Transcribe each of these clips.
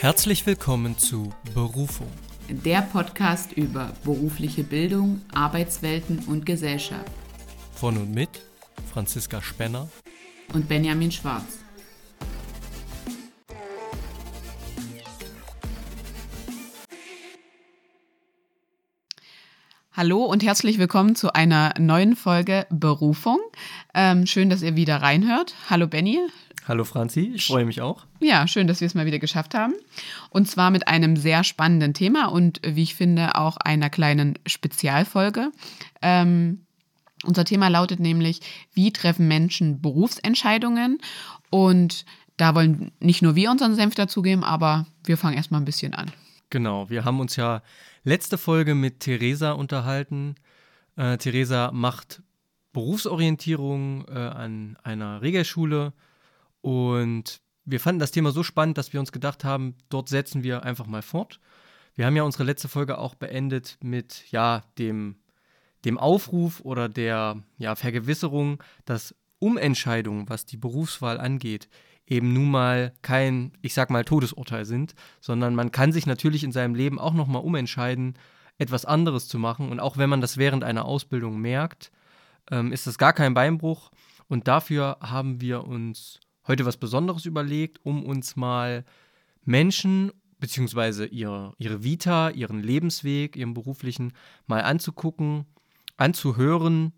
Herzlich willkommen zu Berufung. Der Podcast über berufliche Bildung, Arbeitswelten und Gesellschaft. Von und mit Franziska Spenner und Benjamin Schwarz. Hallo und herzlich willkommen zu einer neuen Folge Berufung. Ähm, schön, dass ihr wieder reinhört. Hallo Benny, Hallo Franzi, ich freue mich auch. Ja, schön, dass wir es mal wieder geschafft haben. Und zwar mit einem sehr spannenden Thema und wie ich finde auch einer kleinen Spezialfolge. Ähm, unser Thema lautet nämlich, wie treffen Menschen Berufsentscheidungen? Und da wollen nicht nur wir unseren Senf dazugeben, aber wir fangen erstmal ein bisschen an. Genau, wir haben uns ja letzte Folge mit Theresa unterhalten. Äh, Theresa macht Berufsorientierung äh, an einer Regelschule und wir fanden das Thema so spannend, dass wir uns gedacht haben, dort setzen wir einfach mal fort. Wir haben ja unsere letzte Folge auch beendet mit ja, dem, dem Aufruf oder der ja, Vergewisserung, dass Umentscheidungen, was die Berufswahl angeht, eben nun mal kein, ich sag mal, Todesurteil sind, sondern man kann sich natürlich in seinem Leben auch nochmal umentscheiden, etwas anderes zu machen. Und auch wenn man das während einer Ausbildung merkt, ähm, ist das gar kein Beinbruch. Und dafür haben wir uns heute was Besonderes überlegt, um uns mal Menschen beziehungsweise ihre, ihre Vita, ihren Lebensweg, ihren beruflichen mal anzugucken, anzuhören.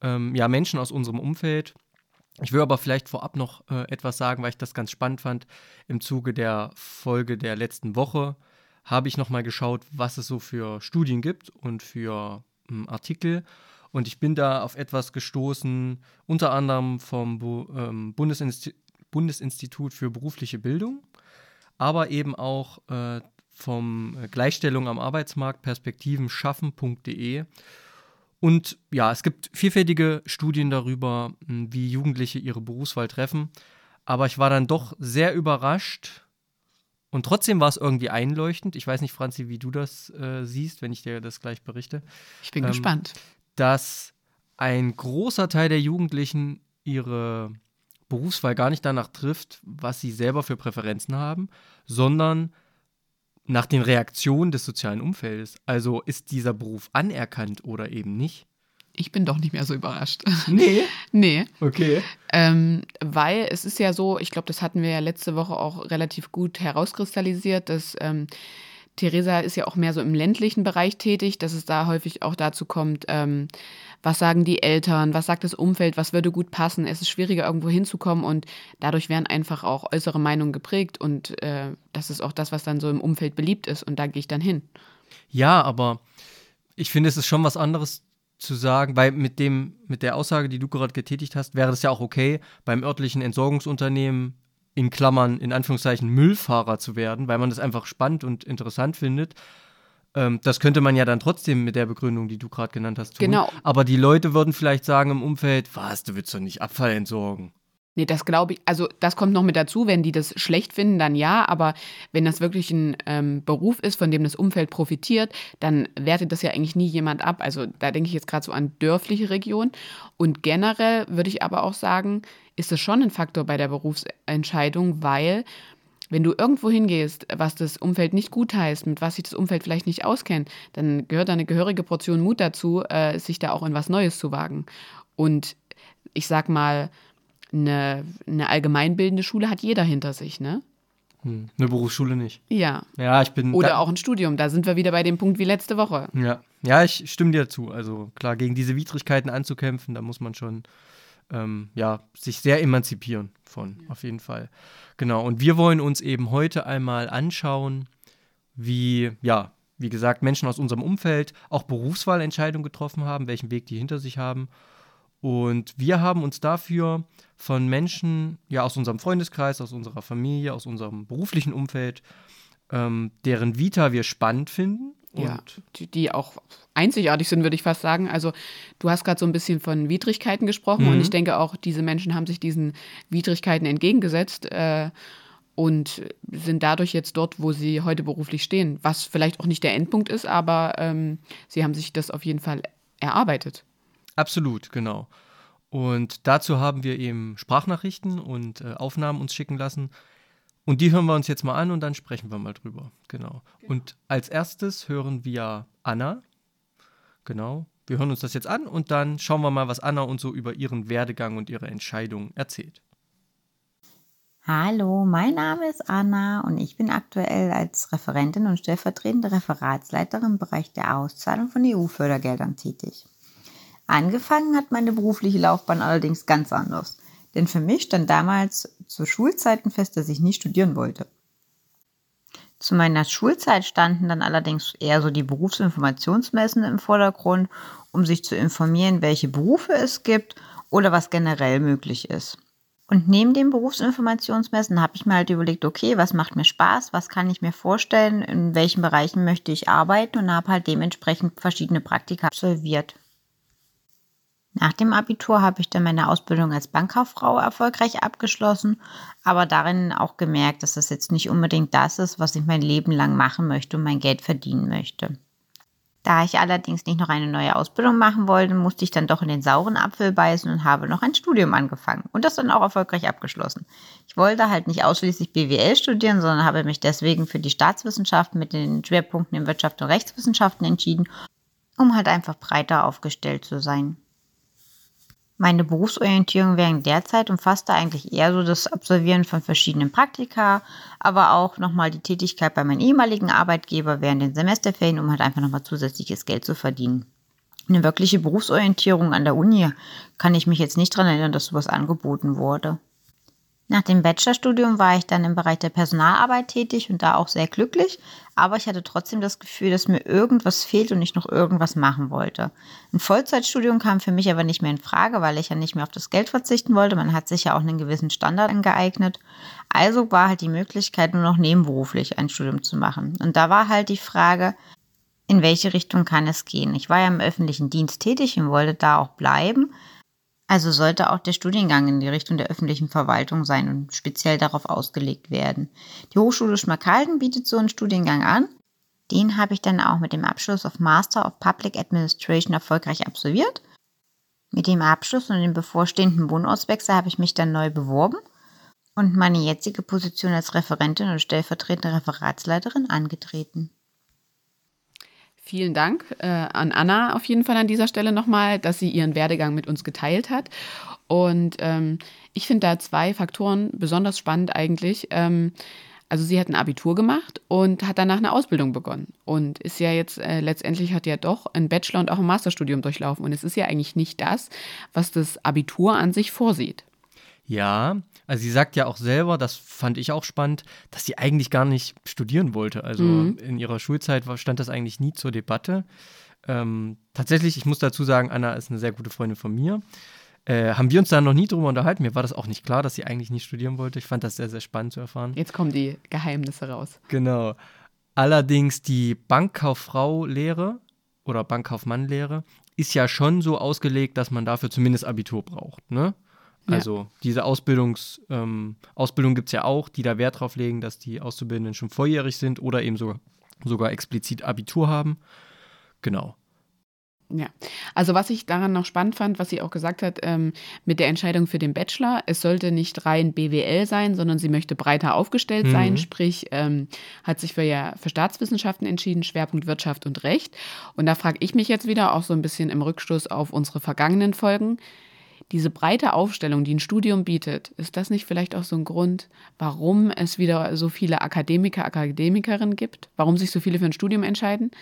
Ähm, ja, Menschen aus unserem Umfeld. Ich will aber vielleicht vorab noch äh, etwas sagen, weil ich das ganz spannend fand. Im Zuge der Folge der letzten Woche habe ich nochmal geschaut, was es so für Studien gibt und für ähm, Artikel. Und ich bin da auf etwas gestoßen, unter anderem vom Bu ähm, Bundesinstitut Bundesinstitut für berufliche Bildung, aber eben auch äh, vom Gleichstellung am Arbeitsmarkt Perspektiven schaffen.de. Und ja, es gibt vielfältige Studien darüber, hm, wie Jugendliche ihre Berufswahl treffen. Aber ich war dann doch sehr überrascht. Und trotzdem war es irgendwie einleuchtend. Ich weiß nicht, Franzi, wie du das äh, siehst, wenn ich dir das gleich berichte. Ich bin ähm, gespannt. Dass ein großer Teil der Jugendlichen ihre Berufswahl gar nicht danach trifft, was sie selber für Präferenzen haben, sondern nach den Reaktionen des sozialen Umfeldes. Also ist dieser Beruf anerkannt oder eben nicht? Ich bin doch nicht mehr so überrascht. Nee? nee. Okay. Ähm, weil es ist ja so, ich glaube, das hatten wir ja letzte Woche auch relativ gut herauskristallisiert, dass ähm, Theresa ist ja auch mehr so im ländlichen Bereich tätig, dass es da häufig auch dazu kommt, ähm, was sagen die Eltern, was sagt das Umfeld, was würde gut passen. Es ist schwieriger, irgendwo hinzukommen und dadurch werden einfach auch äußere Meinungen geprägt und äh, das ist auch das, was dann so im Umfeld beliebt ist und da gehe ich dann hin. Ja, aber ich finde, es ist schon was anderes zu sagen, weil mit dem, mit der Aussage, die du gerade getätigt hast, wäre das ja auch okay, beim örtlichen Entsorgungsunternehmen in Klammern, in Anführungszeichen, Müllfahrer zu werden, weil man das einfach spannend und interessant findet. Ähm, das könnte man ja dann trotzdem mit der Begründung, die du gerade genannt hast, tun. Genau. Aber die Leute würden vielleicht sagen im Umfeld, was, du willst doch nicht Abfall entsorgen. Nee, das glaube ich, also das kommt noch mit dazu, wenn die das schlecht finden, dann ja, aber wenn das wirklich ein ähm, Beruf ist, von dem das Umfeld profitiert, dann wertet das ja eigentlich nie jemand ab. Also da denke ich jetzt gerade so an dörfliche Regionen. Und generell würde ich aber auch sagen, ist es schon ein Faktor bei der Berufsentscheidung, weil wenn du irgendwo hingehst, was das Umfeld nicht gut heißt, mit was sich das Umfeld vielleicht nicht auskennt, dann gehört da eine gehörige Portion Mut dazu, äh, sich da auch in was Neues zu wagen. Und ich sag mal, eine, eine allgemeinbildende Schule hat jeder hinter sich, ne? Hm, eine Berufsschule nicht. Ja. Ja, ich bin. Oder auch ein Studium. Da sind wir wieder bei dem Punkt wie letzte Woche. Ja. Ja, ich stimme dir zu. Also klar, gegen diese Widrigkeiten anzukämpfen, da muss man schon ähm, ja, sich sehr emanzipieren von, ja. auf jeden Fall. Genau. Und wir wollen uns eben heute einmal anschauen, wie, ja, wie gesagt, Menschen aus unserem Umfeld auch Berufswahlentscheidungen getroffen haben, welchen Weg die hinter sich haben und wir haben uns dafür von Menschen, ja, aus unserem Freundeskreis, aus unserer Familie, aus unserem beruflichen Umfeld, ähm, deren Vita wir spannend finden. Ja, die, die, auch einzigartig sind, würde ich fast sagen. Also du hast gerade so ein bisschen von Widrigkeiten gesprochen mhm. und ich denke auch, diese Menschen haben sich diesen Widrigkeiten entgegengesetzt. Äh, und sind dadurch jetzt dort, wo sie heute beruflich stehen. Was vielleicht auch nicht der Endpunkt ist, aber ähm, sie haben sich das auf jeden Fall erarbeitet. Absolut, genau. Und dazu haben wir eben Sprachnachrichten und äh, Aufnahmen uns schicken lassen. Und die hören wir uns jetzt mal an und dann sprechen wir mal drüber. Genau. genau. Und als erstes hören wir Anna. Genau. Wir hören uns das jetzt an und dann schauen wir mal, was Anna uns so über ihren Werdegang und ihre Entscheidung erzählt. Hallo, mein Name ist Anna und ich bin aktuell als Referentin und stellvertretende Referatsleiterin im Bereich der Auszahlung von EU-Fördergeldern tätig. Angefangen hat meine berufliche Laufbahn allerdings ganz anders, denn für mich stand damals zu Schulzeiten fest, dass ich nie studieren wollte. Zu meiner Schulzeit standen dann allerdings eher so die Berufsinformationsmessen im Vordergrund, um sich zu informieren, welche Berufe es gibt oder was generell möglich ist. Und neben den Berufsinformationsmessen habe ich mir halt überlegt, okay, was macht mir Spaß, was kann ich mir vorstellen, in welchen Bereichen möchte ich arbeiten und habe halt dementsprechend verschiedene Praktika absolviert. Nach dem Abitur habe ich dann meine Ausbildung als Bankkauffrau erfolgreich abgeschlossen, aber darin auch gemerkt, dass das jetzt nicht unbedingt das ist, was ich mein Leben lang machen möchte und mein Geld verdienen möchte. Da ich allerdings nicht noch eine neue Ausbildung machen wollte, musste ich dann doch in den sauren Apfel beißen und habe noch ein Studium angefangen und das dann auch erfolgreich abgeschlossen. Ich wollte halt nicht ausschließlich BWL studieren, sondern habe mich deswegen für die Staatswissenschaften mit den Schwerpunkten in Wirtschaft und Rechtswissenschaften entschieden, um halt einfach breiter aufgestellt zu sein. Meine Berufsorientierung während der Zeit umfasste eigentlich eher so das Absolvieren von verschiedenen Praktika, aber auch nochmal die Tätigkeit bei meinem ehemaligen Arbeitgeber während den Semesterferien, um halt einfach nochmal zusätzliches Geld zu verdienen. Eine wirkliche Berufsorientierung an der Uni kann ich mich jetzt nicht daran erinnern, dass sowas angeboten wurde. Nach dem Bachelorstudium war ich dann im Bereich der Personalarbeit tätig und da auch sehr glücklich, aber ich hatte trotzdem das Gefühl, dass mir irgendwas fehlt und ich noch irgendwas machen wollte. Ein Vollzeitstudium kam für mich aber nicht mehr in Frage, weil ich ja nicht mehr auf das Geld verzichten wollte. Man hat sich ja auch einen gewissen Standard angeeignet. Also war halt die Möglichkeit, nur noch nebenberuflich ein Studium zu machen. Und da war halt die Frage, in welche Richtung kann es gehen? Ich war ja im öffentlichen Dienst tätig und wollte da auch bleiben. Also sollte auch der Studiengang in die Richtung der öffentlichen Verwaltung sein und speziell darauf ausgelegt werden. Die Hochschule Schmalkalden bietet so einen Studiengang an. Den habe ich dann auch mit dem Abschluss of Master of Public Administration erfolgreich absolviert. Mit dem Abschluss und dem bevorstehenden Wohnortswechsel habe ich mich dann neu beworben und meine jetzige Position als Referentin und stellvertretende Referatsleiterin angetreten. Vielen Dank äh, an Anna auf jeden Fall an dieser Stelle nochmal, dass sie ihren Werdegang mit uns geteilt hat. Und ähm, ich finde da zwei Faktoren besonders spannend eigentlich. Ähm, also sie hat ein Abitur gemacht und hat danach eine Ausbildung begonnen und ist ja jetzt äh, letztendlich hat ja doch ein Bachelor und auch ein Masterstudium durchlaufen und es ist ja eigentlich nicht das, was das Abitur an sich vorsieht. Ja, also sie sagt ja auch selber, das fand ich auch spannend, dass sie eigentlich gar nicht studieren wollte. Also mhm. in ihrer Schulzeit stand das eigentlich nie zur Debatte. Ähm, tatsächlich, ich muss dazu sagen, Anna ist eine sehr gute Freundin von mir. Äh, haben wir uns da noch nie drüber unterhalten. Mir war das auch nicht klar, dass sie eigentlich nicht studieren wollte. Ich fand das sehr, sehr spannend zu erfahren. Jetzt kommen die Geheimnisse raus. Genau. Allerdings die Bankkauffrau-Lehre oder Bankkaufmann-Lehre ist ja schon so ausgelegt, dass man dafür zumindest Abitur braucht. Ne? Also ja. diese Ausbildungs, ähm, Ausbildung gibt es ja auch, die da Wert drauf legen, dass die Auszubildenden schon volljährig sind oder eben sogar, sogar explizit Abitur haben. Genau. Ja, also was ich daran noch spannend fand, was sie auch gesagt hat, ähm, mit der Entscheidung für den Bachelor, es sollte nicht rein BWL sein, sondern sie möchte breiter aufgestellt mhm. sein, sprich ähm, hat sich für, ja, für Staatswissenschaften entschieden, Schwerpunkt Wirtschaft und Recht. Und da frage ich mich jetzt wieder auch so ein bisschen im Rückstoß auf unsere vergangenen Folgen, diese breite Aufstellung, die ein Studium bietet, ist das nicht vielleicht auch so ein Grund, warum es wieder so viele Akademiker, Akademikerinnen gibt? Warum sich so viele für ein Studium entscheiden?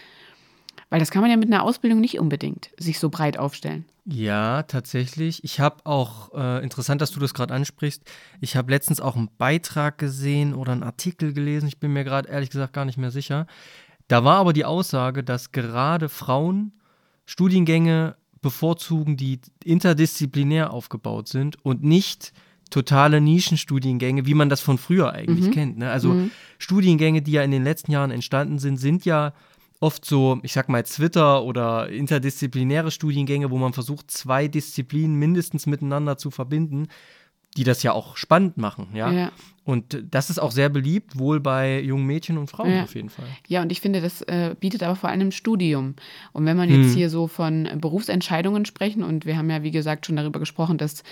Weil das kann man ja mit einer Ausbildung nicht unbedingt sich so breit aufstellen. Ja, tatsächlich. Ich habe auch, äh, interessant, dass du das gerade ansprichst, ich habe letztens auch einen Beitrag gesehen oder einen Artikel gelesen, ich bin mir gerade ehrlich gesagt gar nicht mehr sicher. Da war aber die Aussage, dass gerade Frauen Studiengänge bevorzugen, die interdisziplinär aufgebaut sind und nicht totale Nischenstudiengänge, wie man das von früher eigentlich mhm. kennt. Ne? Also mhm. Studiengänge, die ja in den letzten Jahren entstanden sind, sind ja oft so, ich sag mal, Twitter oder interdisziplinäre Studiengänge, wo man versucht, zwei Disziplinen mindestens miteinander zu verbinden die das ja auch spannend machen, ja? ja. Und das ist auch sehr beliebt, wohl bei jungen Mädchen und Frauen ja. auf jeden Fall. Ja, und ich finde, das äh, bietet aber vor allem Studium. Und wenn man jetzt hm. hier so von Berufsentscheidungen sprechen, und wir haben ja, wie gesagt, schon darüber gesprochen, dass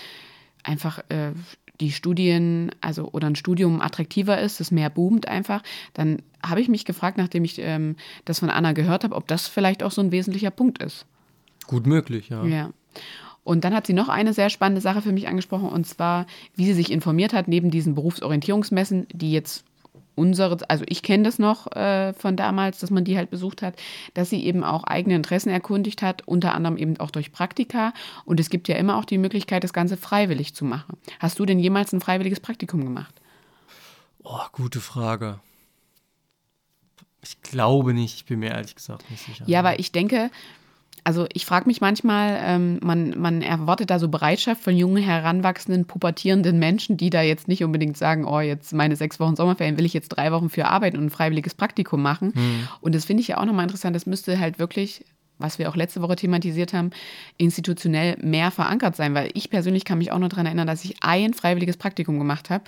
einfach äh, die Studien, also oder ein Studium attraktiver ist, das mehr boomt einfach, dann habe ich mich gefragt, nachdem ich ähm, das von Anna gehört habe, ob das vielleicht auch so ein wesentlicher Punkt ist. Gut möglich, ja. Ja. Und dann hat sie noch eine sehr spannende Sache für mich angesprochen, und zwar, wie sie sich informiert hat, neben diesen Berufsorientierungsmessen, die jetzt unsere, also ich kenne das noch äh, von damals, dass man die halt besucht hat, dass sie eben auch eigene Interessen erkundigt hat, unter anderem eben auch durch Praktika. Und es gibt ja immer auch die Möglichkeit, das Ganze freiwillig zu machen. Hast du denn jemals ein freiwilliges Praktikum gemacht? Oh, gute Frage. Ich glaube nicht, ich bin mir ehrlich gesagt nicht sicher. Ja, aber ich denke, also ich frage mich manchmal, ähm, man, man erwartet da so Bereitschaft von jungen, heranwachsenden, pubertierenden Menschen, die da jetzt nicht unbedingt sagen, oh, jetzt meine sechs Wochen Sommerferien will ich jetzt drei Wochen für arbeiten und ein freiwilliges Praktikum machen. Mhm. Und das finde ich ja auch nochmal interessant. Das müsste halt wirklich was wir auch letzte Woche thematisiert haben, institutionell mehr verankert sein, weil ich persönlich kann mich auch noch daran erinnern, dass ich ein freiwilliges Praktikum gemacht habe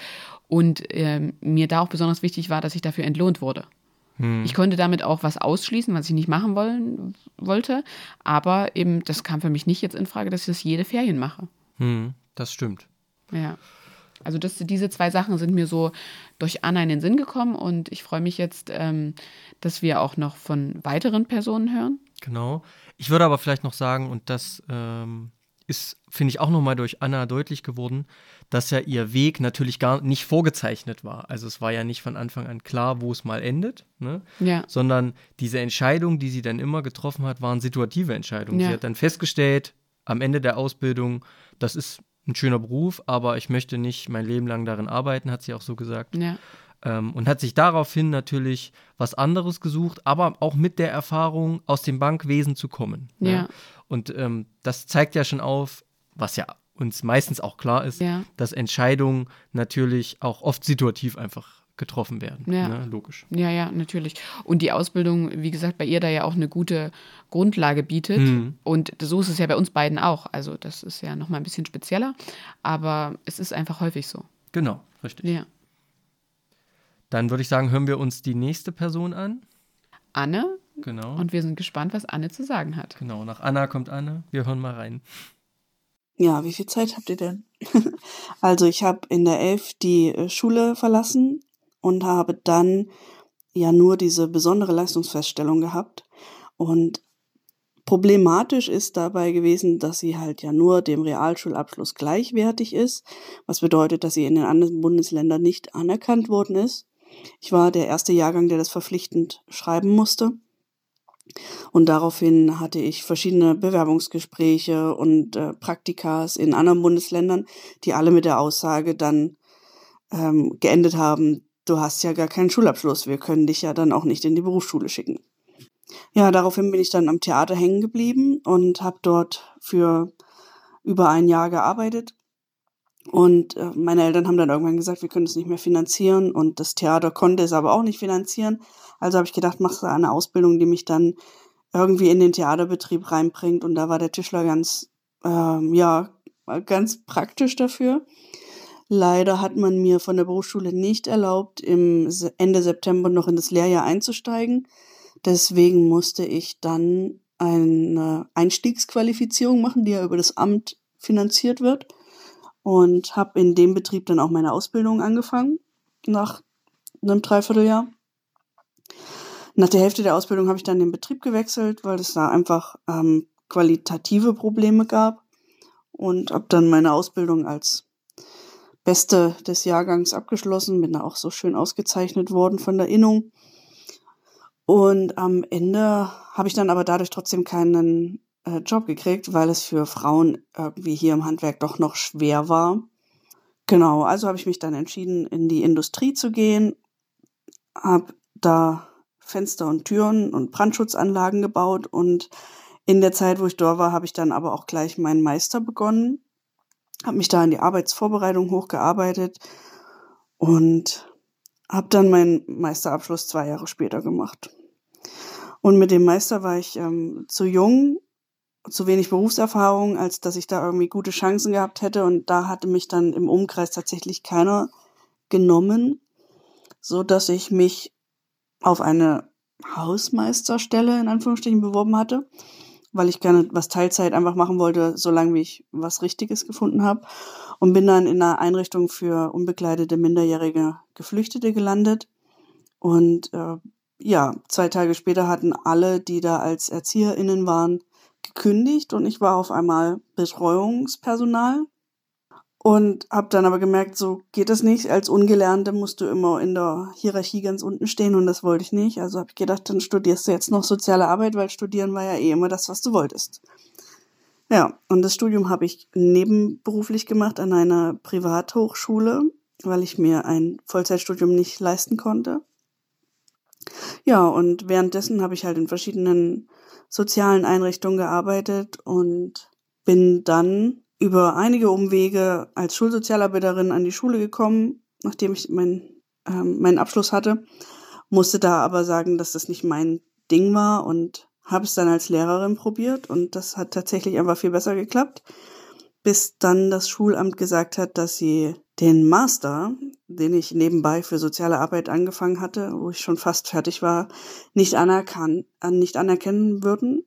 und ähm, mir da auch besonders wichtig war, dass ich dafür entlohnt wurde. Hm. Ich konnte damit auch was ausschließen, was ich nicht machen wollen, wollte. Aber eben, das kam für mich nicht jetzt in Frage, dass ich das jede Ferien mache. Hm, das stimmt. Ja. Also das, diese zwei Sachen sind mir so durch Anna in den Sinn gekommen und ich freue mich jetzt, ähm, dass wir auch noch von weiteren Personen hören. Genau. Ich würde aber vielleicht noch sagen, und das ähm, ist, finde ich, auch nochmal durch Anna deutlich geworden, dass ja ihr Weg natürlich gar nicht vorgezeichnet war. Also es war ja nicht von Anfang an klar, wo es mal endet, ne? ja. sondern diese Entscheidungen, die sie dann immer getroffen hat, waren situative Entscheidungen. Ja. Sie hat dann festgestellt, am Ende der Ausbildung, das ist ein schöner Beruf, aber ich möchte nicht mein Leben lang darin arbeiten, hat sie auch so gesagt. Ja. Ähm, und hat sich daraufhin natürlich was anderes gesucht, aber auch mit der Erfahrung, aus dem Bankwesen zu kommen. Ne? Ja. Und ähm, das zeigt ja schon auf, was ja uns meistens auch klar ist, ja. dass Entscheidungen natürlich auch oft situativ einfach getroffen werden. Ja. Ne? Logisch. Ja, ja, natürlich. Und die Ausbildung, wie gesagt, bei ihr da ja auch eine gute Grundlage bietet. Mhm. Und so ist es ja bei uns beiden auch. Also das ist ja nochmal ein bisschen spezieller, aber es ist einfach häufig so. Genau, richtig. Ja. Dann würde ich sagen, hören wir uns die nächste Person an. Anne. Genau. Und wir sind gespannt, was Anne zu sagen hat. Genau, nach Anna kommt Anne. Wir hören mal rein. Ja, wie viel Zeit habt ihr denn? also ich habe in der Elf die äh, Schule verlassen und habe dann ja nur diese besondere Leistungsfeststellung gehabt. Und problematisch ist dabei gewesen, dass sie halt ja nur dem Realschulabschluss gleichwertig ist, was bedeutet, dass sie in den anderen Bundesländern nicht anerkannt worden ist. Ich war der erste Jahrgang, der das verpflichtend schreiben musste. Und daraufhin hatte ich verschiedene Bewerbungsgespräche und äh, Praktikas in anderen Bundesländern, die alle mit der Aussage dann ähm, geendet haben, du hast ja gar keinen Schulabschluss, wir können dich ja dann auch nicht in die Berufsschule schicken. Ja, daraufhin bin ich dann am Theater hängen geblieben und habe dort für über ein Jahr gearbeitet. Und äh, meine Eltern haben dann irgendwann gesagt, wir können es nicht mehr finanzieren und das Theater konnte es aber auch nicht finanzieren. Also habe ich gedacht, machst du eine Ausbildung, die mich dann irgendwie in den Theaterbetrieb reinbringt. Und da war der Tischler ganz, ähm, ja, ganz praktisch dafür. Leider hat man mir von der Berufsschule nicht erlaubt, im Ende September noch in das Lehrjahr einzusteigen. Deswegen musste ich dann eine Einstiegsqualifizierung machen, die ja über das Amt finanziert wird. Und habe in dem Betrieb dann auch meine Ausbildung angefangen, nach einem Dreivierteljahr. Nach der Hälfte der Ausbildung habe ich dann den Betrieb gewechselt, weil es da einfach ähm, qualitative Probleme gab und habe dann meine Ausbildung als Beste des Jahrgangs abgeschlossen, bin da auch so schön ausgezeichnet worden von der Innung. Und am Ende habe ich dann aber dadurch trotzdem keinen äh, Job gekriegt, weil es für Frauen irgendwie hier im Handwerk doch noch schwer war. Genau, also habe ich mich dann entschieden, in die Industrie zu gehen, habe da Fenster und Türen und Brandschutzanlagen gebaut und in der Zeit, wo ich dort war, habe ich dann aber auch gleich meinen Meister begonnen, habe mich da in die Arbeitsvorbereitung hochgearbeitet und habe dann meinen Meisterabschluss zwei Jahre später gemacht. Und mit dem Meister war ich ähm, zu jung, zu wenig Berufserfahrung, als dass ich da irgendwie gute Chancen gehabt hätte. Und da hatte mich dann im Umkreis tatsächlich keiner genommen, so dass ich mich auf eine Hausmeisterstelle in Anführungsstrichen beworben hatte weil ich gerne was Teilzeit einfach machen wollte, solange ich was Richtiges gefunden habe. Und bin dann in einer Einrichtung für unbegleitete minderjährige Geflüchtete gelandet. Und äh, ja, zwei Tage später hatten alle, die da als ErzieherInnen waren, gekündigt und ich war auf einmal Betreuungspersonal und habe dann aber gemerkt, so geht das nicht. Als Ungelernte musst du immer in der Hierarchie ganz unten stehen und das wollte ich nicht. Also habe ich gedacht, dann studierst du jetzt noch soziale Arbeit, weil studieren war ja eh immer das, was du wolltest. Ja, und das Studium habe ich nebenberuflich gemacht an einer Privathochschule, weil ich mir ein Vollzeitstudium nicht leisten konnte. Ja, und währenddessen habe ich halt in verschiedenen sozialen Einrichtungen gearbeitet und bin dann über einige Umwege als Schulsozialarbeiterin an die Schule gekommen, nachdem ich mein, ähm, meinen Abschluss hatte, musste da aber sagen, dass das nicht mein Ding war und habe es dann als Lehrerin probiert und das hat tatsächlich einfach viel besser geklappt, bis dann das Schulamt gesagt hat, dass sie den Master, den ich nebenbei für soziale Arbeit angefangen hatte, wo ich schon fast fertig war, nicht, anerkan nicht anerkennen würden.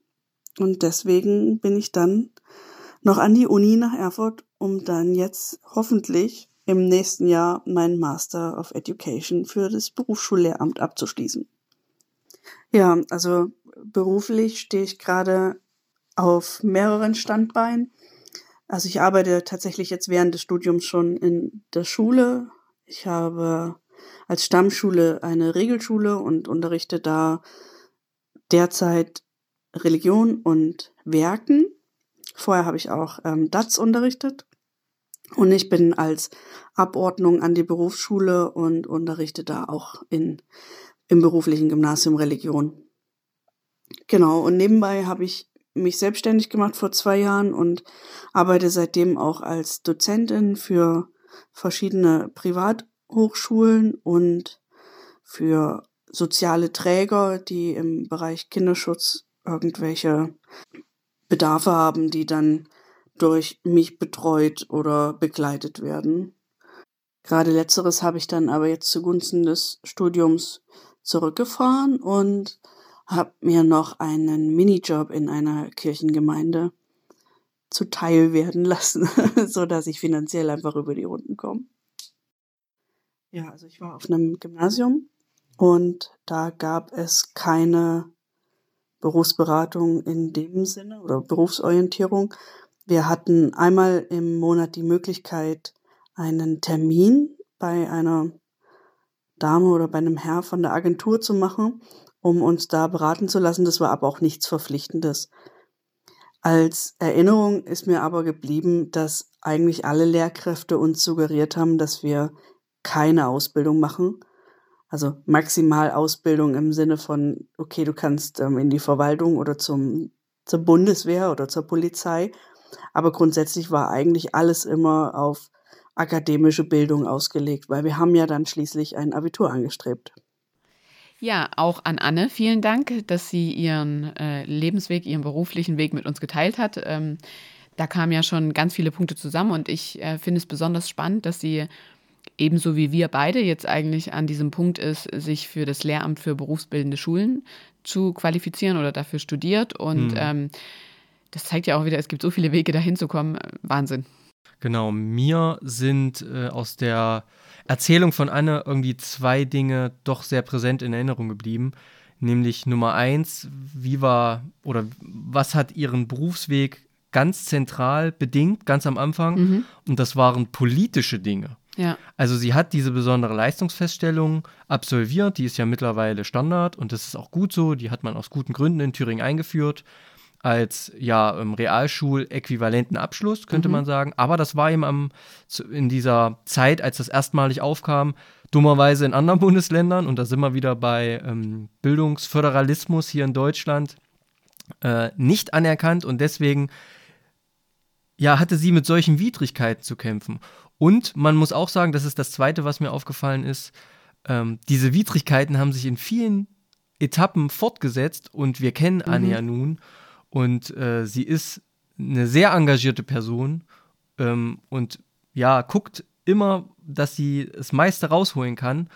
Und deswegen bin ich dann noch an die Uni nach Erfurt, um dann jetzt hoffentlich im nächsten Jahr meinen Master of Education für das Berufsschullehramt abzuschließen. Ja, also beruflich stehe ich gerade auf mehreren Standbeinen. Also ich arbeite tatsächlich jetzt während des Studiums schon in der Schule. Ich habe als Stammschule eine Regelschule und unterrichte da derzeit Religion und Werken. Vorher habe ich auch ähm, DATS unterrichtet. Und ich bin als Abordnung an die Berufsschule und unterrichte da auch in, im beruflichen Gymnasium Religion. Genau, und nebenbei habe ich mich selbstständig gemacht vor zwei Jahren und arbeite seitdem auch als Dozentin für verschiedene Privathochschulen und für soziale Träger, die im Bereich Kinderschutz irgendwelche Bedarfe haben, die dann durch mich betreut oder begleitet werden. Gerade letzteres habe ich dann aber jetzt zugunsten des Studiums zurückgefahren und habe mir noch einen Minijob in einer Kirchengemeinde zuteil werden lassen, so dass ich finanziell einfach über die Runden komme. Ja, also ich war auf einem Gymnasium und da gab es keine Berufsberatung in dem Sinne oder Berufsorientierung. Wir hatten einmal im Monat die Möglichkeit, einen Termin bei einer Dame oder bei einem Herr von der Agentur zu machen, um uns da beraten zu lassen. Das war aber auch nichts Verpflichtendes. Als Erinnerung ist mir aber geblieben, dass eigentlich alle Lehrkräfte uns suggeriert haben, dass wir keine Ausbildung machen, also maximal Ausbildung im Sinne von, okay, du kannst ähm, in die Verwaltung oder zum, zur Bundeswehr oder zur Polizei. Aber grundsätzlich war eigentlich alles immer auf akademische Bildung ausgelegt, weil wir haben ja dann schließlich ein Abitur angestrebt. Ja, auch an Anne vielen Dank, dass sie ihren äh, Lebensweg, ihren beruflichen Weg mit uns geteilt hat. Ähm, da kamen ja schon ganz viele Punkte zusammen und ich äh, finde es besonders spannend, dass sie ebenso wie wir beide jetzt eigentlich an diesem Punkt ist, sich für das Lehramt für berufsbildende Schulen zu qualifizieren oder dafür studiert. Und hm. ähm, das zeigt ja auch wieder, es gibt so viele Wege dahin zu kommen. Wahnsinn. Genau, mir sind äh, aus der Erzählung von Anne irgendwie zwei Dinge doch sehr präsent in Erinnerung geblieben. Nämlich Nummer eins, wie war oder was hat ihren Berufsweg ganz zentral bedingt, ganz am Anfang? Mhm. Und das waren politische Dinge. Ja. Also sie hat diese besondere Leistungsfeststellung absolviert, die ist ja mittlerweile Standard und das ist auch gut so, die hat man aus guten Gründen in Thüringen eingeführt als ja ähm, Realschuläquivalenten Abschluss, könnte mhm. man sagen. Aber das war eben am, in dieser Zeit, als das erstmalig aufkam, dummerweise in anderen Bundesländern, und da sind wir wieder bei ähm, Bildungsföderalismus hier in Deutschland, äh, nicht anerkannt und deswegen ja, hatte sie mit solchen Widrigkeiten zu kämpfen. Und man muss auch sagen, das ist das Zweite, was mir aufgefallen ist, ähm, diese Widrigkeiten haben sich in vielen Etappen fortgesetzt und wir kennen mhm. Anne ja nun und äh, sie ist eine sehr engagierte Person ähm, und ja, guckt immer, dass sie das meiste rausholen kann.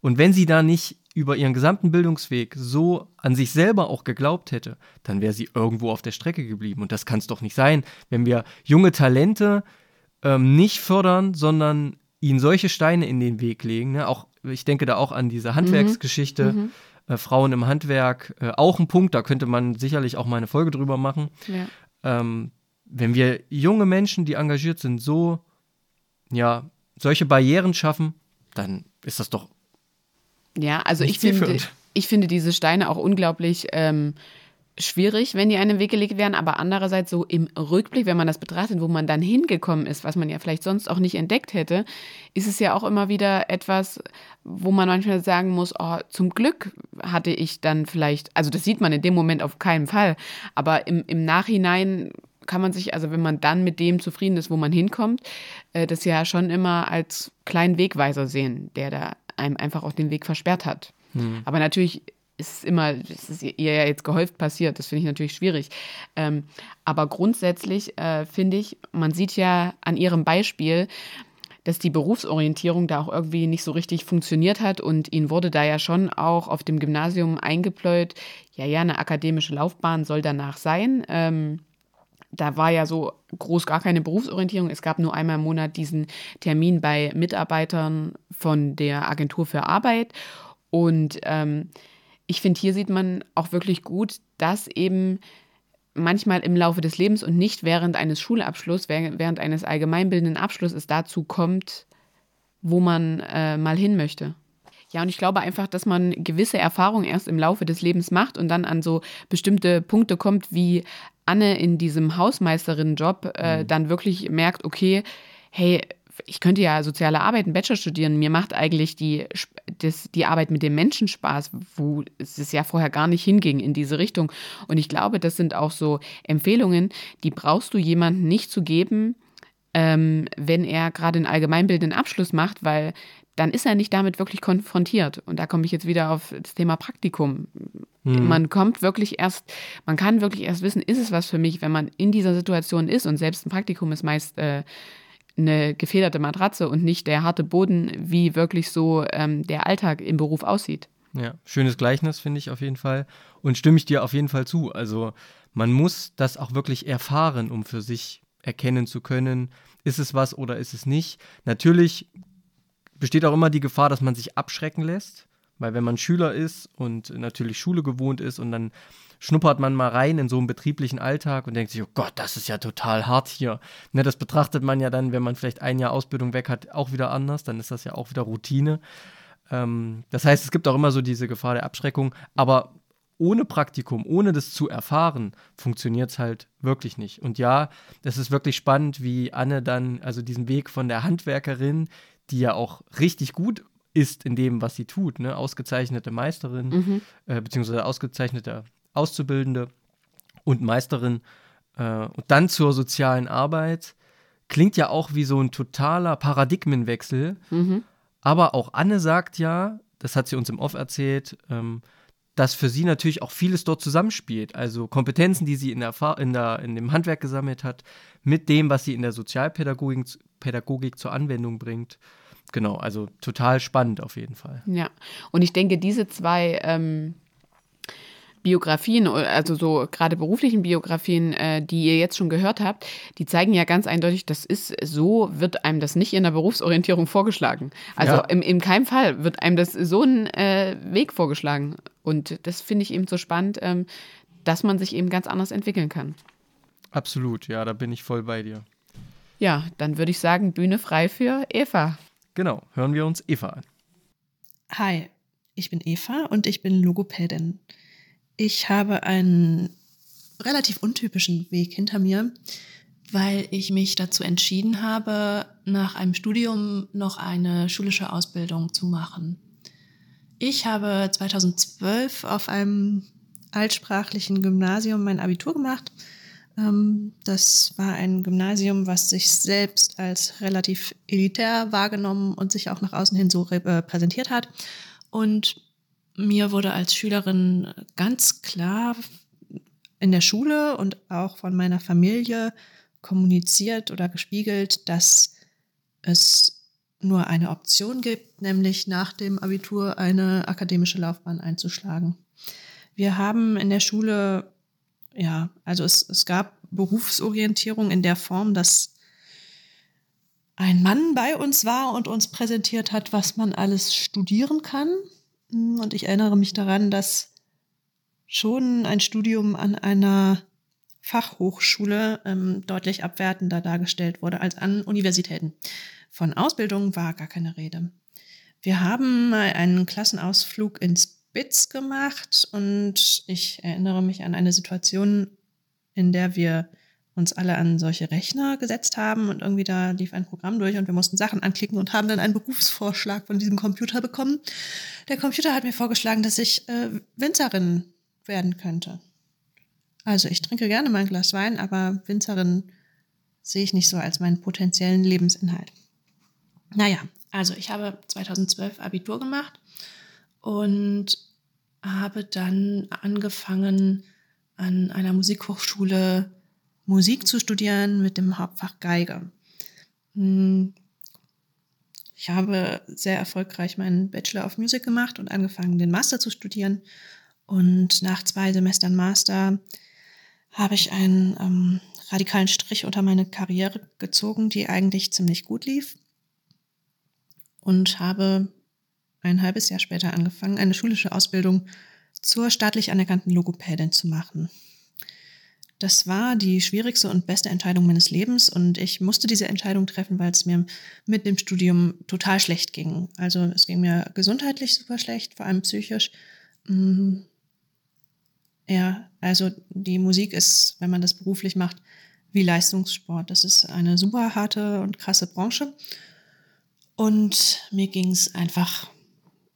Und wenn sie da nicht über ihren gesamten Bildungsweg so an sich selber auch geglaubt hätte, dann wäre sie irgendwo auf der Strecke geblieben. Und das kann es doch nicht sein, wenn wir junge Talente ähm, nicht fördern, sondern ihnen solche Steine in den Weg legen. Ne? Auch, ich denke da auch an diese Handwerksgeschichte. Mhm. Äh, Frauen im Handwerk, äh, auch ein Punkt, da könnte man sicherlich auch mal eine Folge drüber machen. Ja. Ähm, wenn wir junge Menschen, die engagiert sind, so, ja, solche Barrieren schaffen, dann ist das doch. Ja, also ich finde, ich finde diese Steine auch unglaublich ähm, schwierig, wenn die einem Weg gelegt werden, aber andererseits so im Rückblick, wenn man das betrachtet, wo man dann hingekommen ist, was man ja vielleicht sonst auch nicht entdeckt hätte, ist es ja auch immer wieder etwas, wo man manchmal sagen muss, oh, zum Glück hatte ich dann vielleicht, also das sieht man in dem Moment auf keinen Fall, aber im, im Nachhinein kann man sich, also wenn man dann mit dem zufrieden ist, wo man hinkommt, äh, das ja schon immer als kleinen Wegweiser sehen, der da einem einfach auch den Weg versperrt hat. Hm. Aber natürlich ist immer, es ist ihr ja jetzt gehäuft passiert. Das finde ich natürlich schwierig. Ähm, aber grundsätzlich äh, finde ich, man sieht ja an ihrem Beispiel, dass die Berufsorientierung da auch irgendwie nicht so richtig funktioniert hat und ihnen wurde da ja schon auch auf dem Gymnasium eingepläut, ja, ja, eine akademische Laufbahn soll danach sein. Ähm, da war ja so groß gar keine Berufsorientierung. Es gab nur einmal im Monat diesen Termin bei Mitarbeitern von der Agentur für Arbeit und ähm, ich finde, hier sieht man auch wirklich gut, dass eben manchmal im Laufe des Lebens und nicht während eines Schulabschlusses, während eines allgemeinbildenden Abschlusses dazu kommt, wo man äh, mal hin möchte. Ja, und ich glaube einfach, dass man gewisse Erfahrungen erst im Laufe des Lebens macht und dann an so bestimmte Punkte kommt, wie Anne in diesem Hausmeisterinnenjob äh, mhm. dann wirklich merkt, okay, hey, ich könnte ja soziale Arbeit, einen Bachelor studieren. Mir macht eigentlich die, das, die Arbeit mit dem Menschen Spaß, wo es ja vorher gar nicht hinging in diese Richtung. Und ich glaube, das sind auch so Empfehlungen, die brauchst du jemandem nicht zu geben, ähm, wenn er gerade einen allgemeinbildenden Abschluss macht, weil dann ist er nicht damit wirklich konfrontiert. Und da komme ich jetzt wieder auf das Thema Praktikum. Mhm. Man kommt wirklich erst, man kann wirklich erst wissen, ist es was für mich, wenn man in dieser Situation ist. Und selbst ein Praktikum ist meist äh, eine gefederte Matratze und nicht der harte Boden, wie wirklich so ähm, der Alltag im Beruf aussieht. Ja, schönes Gleichnis finde ich auf jeden Fall und stimme ich dir auf jeden Fall zu. Also man muss das auch wirklich erfahren, um für sich erkennen zu können, ist es was oder ist es nicht. Natürlich besteht auch immer die Gefahr, dass man sich abschrecken lässt, weil wenn man Schüler ist und natürlich Schule gewohnt ist und dann schnuppert man mal rein in so einen betrieblichen Alltag und denkt sich, oh Gott, das ist ja total hart hier. Ne, das betrachtet man ja dann, wenn man vielleicht ein Jahr Ausbildung weg hat, auch wieder anders. Dann ist das ja auch wieder Routine. Ähm, das heißt, es gibt auch immer so diese Gefahr der Abschreckung. Aber ohne Praktikum, ohne das zu erfahren, funktioniert es halt wirklich nicht. Und ja, das ist wirklich spannend, wie Anne dann, also diesen Weg von der Handwerkerin, die ja auch richtig gut ist in dem, was sie tut, ne? ausgezeichnete Meisterin, mhm. äh, beziehungsweise ausgezeichneter Auszubildende und Meisterin äh, und dann zur sozialen Arbeit. Klingt ja auch wie so ein totaler Paradigmenwechsel. Mhm. Aber auch Anne sagt ja, das hat sie uns im Off erzählt, ähm, dass für sie natürlich auch vieles dort zusammenspielt. Also Kompetenzen, die sie in, der, in, der, in dem Handwerk gesammelt hat, mit dem, was sie in der Sozialpädagogik Pädagogik zur Anwendung bringt. Genau, also total spannend auf jeden Fall. Ja, und ich denke, diese zwei ähm, Biografien, also so gerade beruflichen Biografien, äh, die ihr jetzt schon gehört habt, die zeigen ja ganz eindeutig, das ist so, wird einem das nicht in der Berufsorientierung vorgeschlagen. Also ja. im, in keinem Fall wird einem das so ein äh, Weg vorgeschlagen. Und das finde ich eben so spannend, ähm, dass man sich eben ganz anders entwickeln kann. Absolut, ja, da bin ich voll bei dir. Ja, dann würde ich sagen, Bühne frei für Eva. Genau, hören wir uns Eva an. Hi, ich bin Eva und ich bin Logopädin. Ich habe einen relativ untypischen Weg hinter mir, weil ich mich dazu entschieden habe, nach einem Studium noch eine schulische Ausbildung zu machen. Ich habe 2012 auf einem altsprachlichen Gymnasium mein Abitur gemacht. Ähm, das war ein Gymnasium, was sich selbst als relativ elitär wahrgenommen und sich auch nach außen hin so äh, präsentiert hat. Und mir wurde als Schülerin ganz klar in der Schule und auch von meiner Familie kommuniziert oder gespiegelt, dass es nur eine Option gibt, nämlich nach dem Abitur eine akademische Laufbahn einzuschlagen. Wir haben in der Schule, ja, also es, es gab Berufsorientierung in der Form, dass ein Mann bei uns war und uns präsentiert hat, was man alles studieren kann. Und ich erinnere mich daran, dass schon ein Studium an einer Fachhochschule ähm, deutlich abwertender dargestellt wurde als an Universitäten. Von Ausbildung war gar keine Rede. Wir haben mal einen Klassenausflug ins BITS gemacht und ich erinnere mich an eine Situation, in der wir uns alle an solche Rechner gesetzt haben und irgendwie da lief ein Programm durch und wir mussten Sachen anklicken und haben dann einen Berufsvorschlag von diesem Computer bekommen. Der Computer hat mir vorgeschlagen, dass ich äh, Winzerin werden könnte. Also ich trinke gerne mal ein Glas Wein, aber Winzerin sehe ich nicht so als meinen potenziellen Lebensinhalt. Naja, also ich habe 2012 Abitur gemacht und habe dann angefangen, an einer Musikhochschule Musik zu studieren mit dem Hauptfach Geige. Hm. Ich habe sehr erfolgreich meinen Bachelor of Music gemacht und angefangen, den Master zu studieren. Und nach zwei Semestern Master habe ich einen ähm, radikalen Strich unter meine Karriere gezogen, die eigentlich ziemlich gut lief. Und habe ein halbes Jahr später angefangen, eine schulische Ausbildung zur staatlich anerkannten Logopädin zu machen. Das war die schwierigste und beste Entscheidung meines Lebens und ich musste diese Entscheidung treffen, weil es mir mit dem Studium total schlecht ging. Also es ging mir gesundheitlich super schlecht, vor allem psychisch. Mm. Ja, also die Musik ist, wenn man das beruflich macht, wie Leistungssport. Das ist eine super harte und krasse Branche. Und mir ging es einfach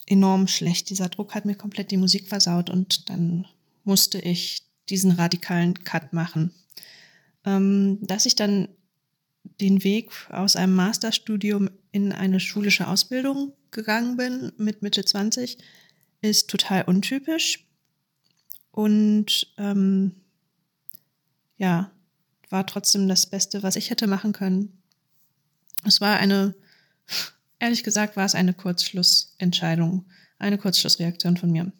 enorm schlecht. Dieser Druck hat mir komplett die Musik versaut und dann musste ich diesen radikalen Cut machen. Ähm, dass ich dann den Weg aus einem Masterstudium in eine schulische Ausbildung gegangen bin mit Mitte 20, ist total untypisch. Und ähm, ja, war trotzdem das Beste, was ich hätte machen können. Es war eine, ehrlich gesagt, war es eine Kurzschlussentscheidung, eine Kurzschlussreaktion von mir,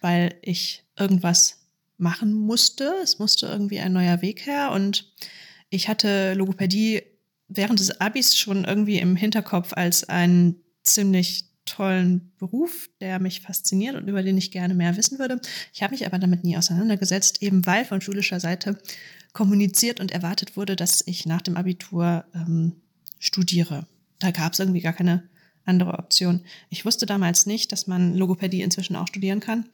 weil ich irgendwas machen musste. Es musste irgendwie ein neuer Weg her und ich hatte Logopädie während des Abis schon irgendwie im Hinterkopf als einen ziemlich tollen Beruf, der mich fasziniert und über den ich gerne mehr wissen würde. Ich habe mich aber damit nie auseinandergesetzt, eben weil von schulischer Seite kommuniziert und erwartet wurde, dass ich nach dem Abitur ähm, studiere. Da gab es irgendwie gar keine andere Option. Ich wusste damals nicht, dass man Logopädie inzwischen auch studieren kann.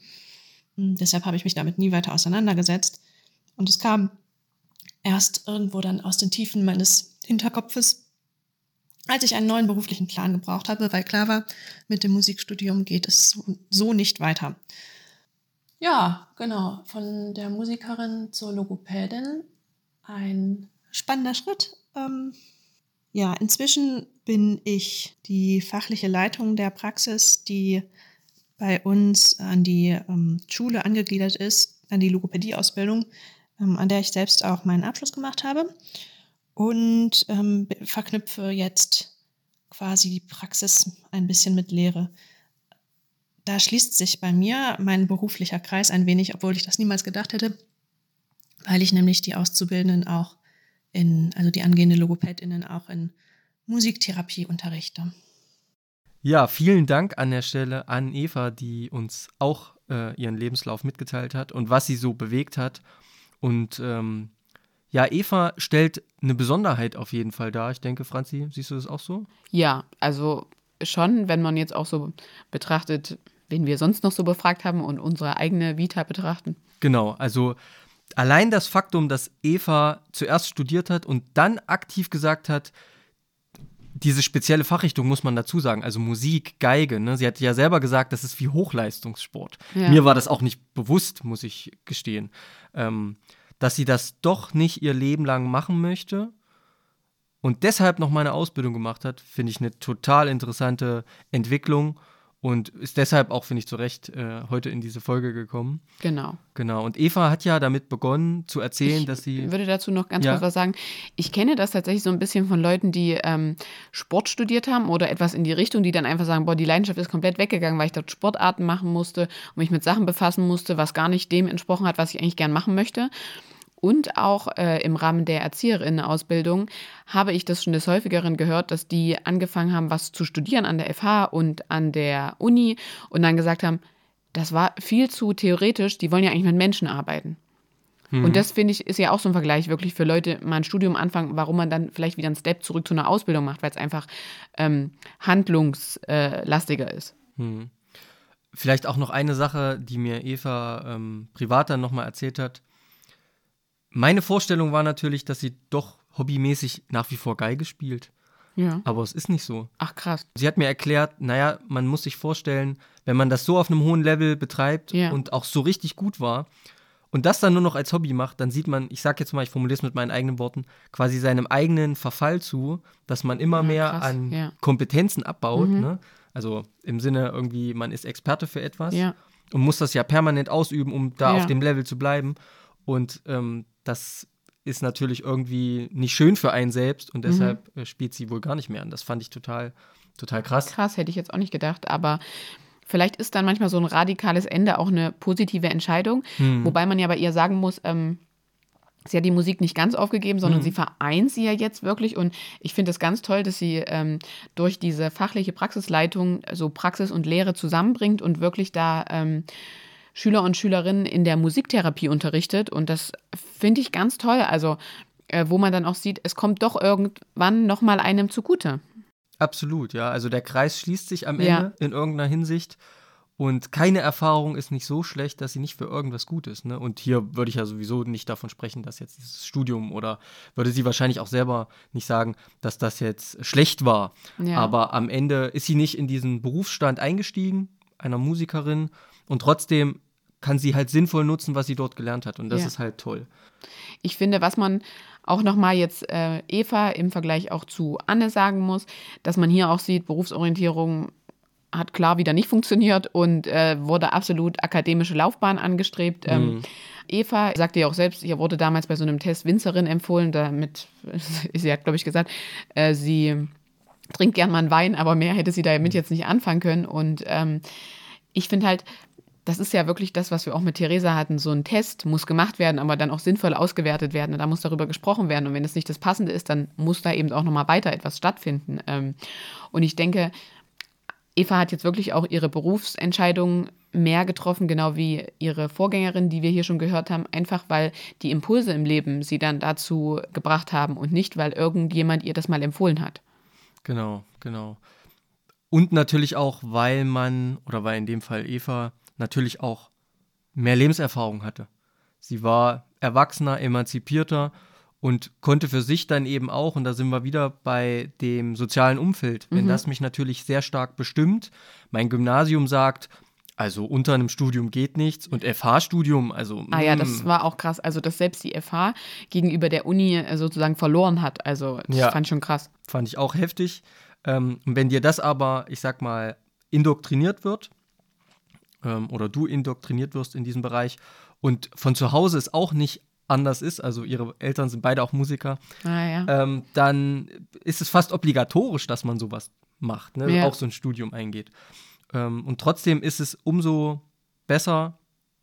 Hm, deshalb habe ich mich damit nie weiter auseinandergesetzt. Und es kam erst irgendwo dann aus den Tiefen meines Hinterkopfes, als ich einen neuen beruflichen Plan gebraucht habe, weil klar war, mit dem Musikstudium geht es so nicht weiter. Ja, genau. Von der Musikerin zur Logopädin. Ein spannender Schritt. Ähm, ja, inzwischen bin ich die fachliche Leitung der Praxis, die bei uns an die ähm, Schule angegliedert ist, an die Logopädie-Ausbildung, ähm, an der ich selbst auch meinen Abschluss gemacht habe und ähm, verknüpfe jetzt quasi die Praxis ein bisschen mit Lehre. Da schließt sich bei mir mein beruflicher Kreis ein wenig, obwohl ich das niemals gedacht hätte, weil ich nämlich die Auszubildenden auch in, also die angehende Logopädinnen auch in Musiktherapie unterrichte. Ja, vielen Dank an der Stelle an Eva, die uns auch äh, ihren Lebenslauf mitgeteilt hat und was sie so bewegt hat. Und ähm, ja, Eva stellt eine Besonderheit auf jeden Fall dar. Ich denke, Franzi, siehst du das auch so? Ja, also schon, wenn man jetzt auch so betrachtet, wen wir sonst noch so befragt haben und unsere eigene Vita betrachten. Genau, also allein das Faktum, dass Eva zuerst studiert hat und dann aktiv gesagt hat, diese spezielle Fachrichtung muss man dazu sagen, also Musik, Geige. Ne? Sie hat ja selber gesagt, das ist wie Hochleistungssport. Ja. Mir war das auch nicht bewusst, muss ich gestehen, ähm, dass sie das doch nicht ihr Leben lang machen möchte und deshalb noch meine Ausbildung gemacht hat, finde ich eine total interessante Entwicklung. Und ist deshalb auch, finde ich, zu Recht äh, heute in diese Folge gekommen. Genau. Genau. Und Eva hat ja damit begonnen zu erzählen, ich dass sie. Ich würde dazu noch ganz Ja. kurz was sagen. Ich kenne das tatsächlich so ein bisschen von Leuten, die ähm, Sport studiert haben oder etwas in die Richtung, die dann einfach sagen, boah, die Leidenschaft ist komplett weggegangen, weil ich dort Sportarten machen musste und mich mit Sachen befassen musste, was gar nicht dem entsprochen hat, was ich eigentlich gern machen möchte. Und auch äh, im Rahmen der Erzieherinnenausbildung habe ich das schon des Häufigeren gehört, dass die angefangen haben, was zu studieren an der FH und an der Uni und dann gesagt haben, das war viel zu theoretisch, die wollen ja eigentlich mit Menschen arbeiten. Und das finde ich ist ja auch so ein Vergleich wirklich für Leute, mal ein Studium anfangen, warum man dann vielleicht wieder einen Step zurück zu einer Ausbildung macht, weil es einfach ähm, handlungslastiger ist. Hm. Vielleicht auch noch eine Sache, die mir Eva ähm, privat dann nochmal erzählt hat. Meine Vorstellung war natürlich, dass sie doch hobbymäßig nach wie vor Geige spielt. Ja. Aber es ist nicht so. Ach krass. Sie hat mir erklärt, naja, man muss sich vorstellen, wenn man das so auf einem hohen Level betreibt Ja. und auch so richtig gut war und das dann nur noch als Hobby macht, dann sieht man, ich sag jetzt mal, ich formuliere es mit meinen eigenen Worten, quasi seinem eigenen Verfall zu, dass man immer Ja, mehr krass, an. Kompetenzen abbaut. Mhm. Ne? Also im Sinne irgendwie, man ist Experte für etwas und muss das ja permanent ausüben, um da auf dem Level zu bleiben. Und ähm, das ist natürlich irgendwie nicht schön für einen selbst Mhm. und deshalb äh, spielt sie wohl gar nicht mehr. Und das fand ich total, total krass. Krass, hätte ich jetzt auch nicht gedacht, aber vielleicht ist dann manchmal so ein radikales Ende auch eine positive Entscheidung. Hm. Wobei man ja bei ihr sagen muss, ähm, sie hat die Musik nicht ganz aufgegeben, sondern Mhm. sie vereint sie ja jetzt wirklich. Und ich finde es ganz toll, dass sie ähm, durch diese fachliche Praxisleitung so Praxis und Lehre zusammenbringt und wirklich da ähm, Schüler und Schülerinnen in der Musiktherapie unterrichtet. Und das finde ich ganz toll. Also, äh, wo man dann auch sieht, es kommt doch irgendwann nochmal einem zugute. Absolut, ja. Also der Kreis schließt sich am Ja. Ende in irgendeiner Hinsicht. Und keine Erfahrung ist nicht so schlecht, dass sie nicht für irgendwas gut ist. Ne? Und hier würde ich ja sowieso nicht davon sprechen, dass jetzt dieses Studium oder würde sie wahrscheinlich auch selber nicht sagen, dass das jetzt schlecht war. Ja. Aber am Ende ist sie nicht in diesen Berufsstand eingestiegen, einer Musikerin. Und trotzdem kann sie halt sinnvoll nutzen, was sie dort gelernt hat. Und das Ja. ist halt toll. Ich finde, was man auch nochmal jetzt äh, Eva im Vergleich auch zu Anne sagen muss, dass man hier auch sieht, Berufsorientierung hat klar wieder nicht funktioniert und äh, wurde absolut akademische Laufbahn angestrebt. Ähm, Eva sagte ja auch selbst, ihr wurde damals bei so einem Test Winzerin empfohlen, damit, sie hat, glaube ich, gesagt, äh, sie trinkt gern mal einen Wein, aber mehr hätte sie damit jetzt nicht anfangen können. Und ähm, ich finde halt, das ist ja wirklich das, was wir auch mit Theresa hatten. So ein Test muss gemacht werden, aber dann auch sinnvoll ausgewertet werden. Und da muss darüber gesprochen werden. Und wenn es nicht das Passende ist, dann muss da eben auch nochmal weiter etwas stattfinden. Ähm, und ich denke, Eva hat jetzt wirklich auch ihre Berufsentscheidung mehr getroffen, genau wie ihre Vorgängerin, die wir hier schon gehört haben, einfach weil die Impulse im Leben sie dann dazu gebracht haben und nicht, weil irgendjemand ihr das mal empfohlen hat. Genau, genau. Und natürlich auch, weil man, oder weil in dem Fall Eva, natürlich auch mehr Lebenserfahrung hatte. Sie war erwachsener, emanzipierter und konnte für sich dann eben auch, und da sind wir wieder bei dem sozialen Umfeld, wenn das mich natürlich sehr stark bestimmt, mein Gymnasium sagt, also unter einem Studium geht nichts und FH-Studium, also Ah ja, mm, das war auch krass. Also, dass selbst die FH gegenüber der Uni äh, sozusagen verloren hat. Also, das Ja. fand ich schon krass. Fand ich auch heftig. Ähm, und wenn dir das aber, ich sag mal, indoktriniert wird, ähm, oder du indoktriniert wirst in diesem Bereich und von zu Hause es auch nicht anders ist, also ihre Eltern sind beide auch Musiker, Ah ja. ähm, dann ist es fast obligatorisch, dass man sowas macht, ne? Ja. auch so ein Studium eingeht. Ähm, und trotzdem ist es umso besser,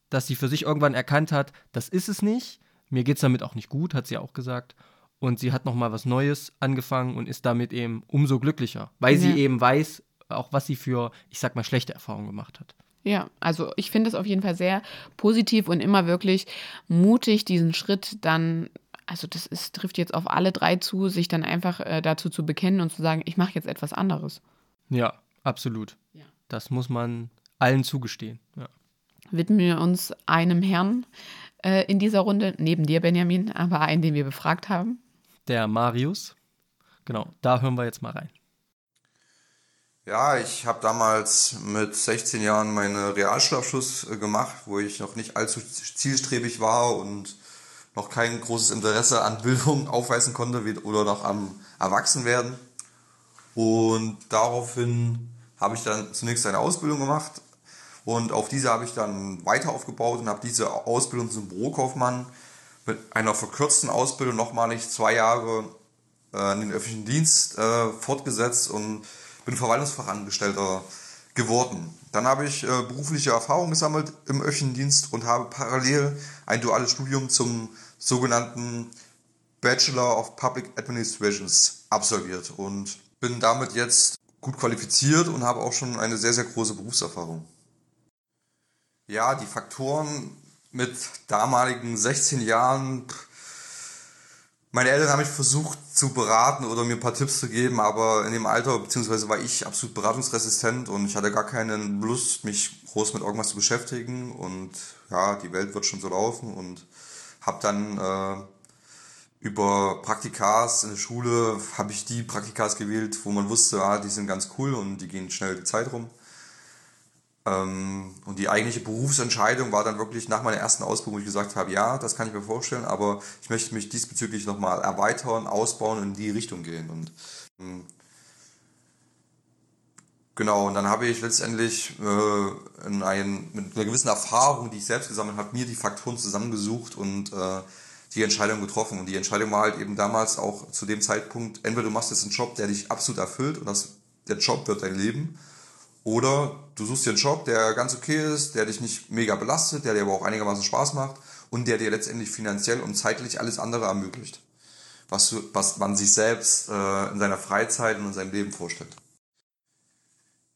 dass sie für sich irgendwann erkannt hat, das ist es nicht, mir geht es damit auch nicht gut, hat sie auch gesagt. Und sie hat nochmal was Neues angefangen und ist damit eben umso glücklicher, weil sie Ja. eben weiß, auch was sie für, ich sag mal, schlechte Erfahrungen gemacht hat. Ja, also ich finde es auf jeden Fall sehr positiv und immer wirklich mutig, diesen Schritt dann, also das ist, trifft jetzt auf alle drei zu, sich dann einfach äh, dazu zu bekennen und zu sagen, ich mache jetzt etwas anderes. Ja, absolut. Ja. Das muss man allen zugestehen. Ja. Widmen wir uns einem Herrn äh, in dieser Runde, neben dir, Benjamin, aber einen, den wir befragt haben. Der Marius, genau, da hören wir jetzt mal rein. Ja, ich habe damals mit 16 Jahren meinen Realschulabschluss äh, gemacht, wo ich noch nicht allzu zielstrebig war und noch kein großes Interesse an Bildung aufweisen konnte oder noch am Erwachsenwerden. Und daraufhin habe ich dann zunächst eine Ausbildung gemacht und auf diese habe ich dann weiter aufgebaut und habe diese Ausbildung zum Bürokaufmann mit einer verkürzten Ausbildung nochmalig zwei Jahre äh, in den öffentlichen Dienst äh, fortgesetzt und bin Verwaltungsfachangestellter geworden. Dann habe ich äh, berufliche Erfahrung gesammelt im öffentlichen Dienst und habe parallel ein duales Studium zum sogenannten Bachelor of Public Administrations absolviert und bin damit jetzt gut qualifiziert und habe auch schon eine sehr, sehr große Berufserfahrung. Ja, die Faktoren mit damaligen 16 Jahren, meine Eltern haben mich versucht zu beraten oder mir ein paar Tipps zu geben, aber in dem Alter, beziehungsweise war ich absolut beratungsresistent und ich hatte gar keine Lust, mich groß mit irgendwas zu beschäftigen und ja, die Welt wird schon so laufen und habe dann äh, über Praktikas in der Schule, habe ich die Praktikas gewählt, wo man wusste, ja, die sind ganz cool und die gehen schnell die Zeit rum. Ähm, und die eigentliche Berufsentscheidung war dann wirklich nach meiner ersten Ausbildung, wo ich gesagt habe, ja, das kann ich mir vorstellen, aber ich möchte mich diesbezüglich nochmal erweitern, ausbauen und in die Richtung gehen. Und ähm, genau, und dann habe ich letztendlich äh, in ein, mit einer gewissen Erfahrung, die ich selbst gesammelt habe, mir die Faktoren zusammengesucht und äh, die Entscheidung getroffen. Und die Entscheidung war halt eben damals auch zu dem Zeitpunkt, entweder du machst jetzt einen Job, der dich absolut erfüllt und das, der Job wird dein Leben, oder du suchst dir einen Job, der ganz okay ist, der dich nicht mega belastet, der dir aber auch einigermaßen Spaß macht und der dir letztendlich finanziell und zeitlich alles andere ermöglicht, was, du, was man sich selbst äh, in seiner Freizeit und in seinem Leben vorstellt.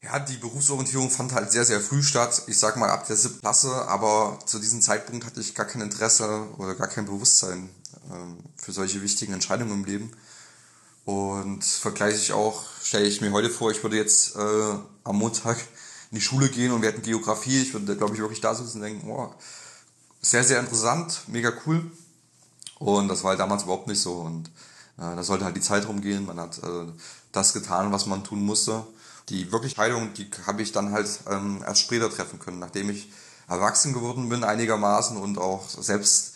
Ja, die Berufsorientierung fand halt sehr, sehr früh statt. Ich sag mal ab der siebten Klasse, aber zu diesem Zeitpunkt hatte ich gar kein Interesse oder gar kein Bewusstsein ähm, für solche wichtigen Entscheidungen im Leben. Und vergleiche ich auch, stelle ich mir heute vor, ich würde jetzt äh, am Montag in die Schule gehen und wir hätten Geografie. Ich würde, glaube ich, wirklich da sitzen und denken, oh, sehr, sehr interessant, mega cool. Und das war halt damals überhaupt nicht so. Und äh, da sollte halt die Zeit rumgehen. Man hat äh, das getan, was man tun musste. Die Wirklichkeiten, die habe ich dann halt ähm, erst später treffen können, nachdem ich erwachsen geworden bin einigermaßen und auch selbst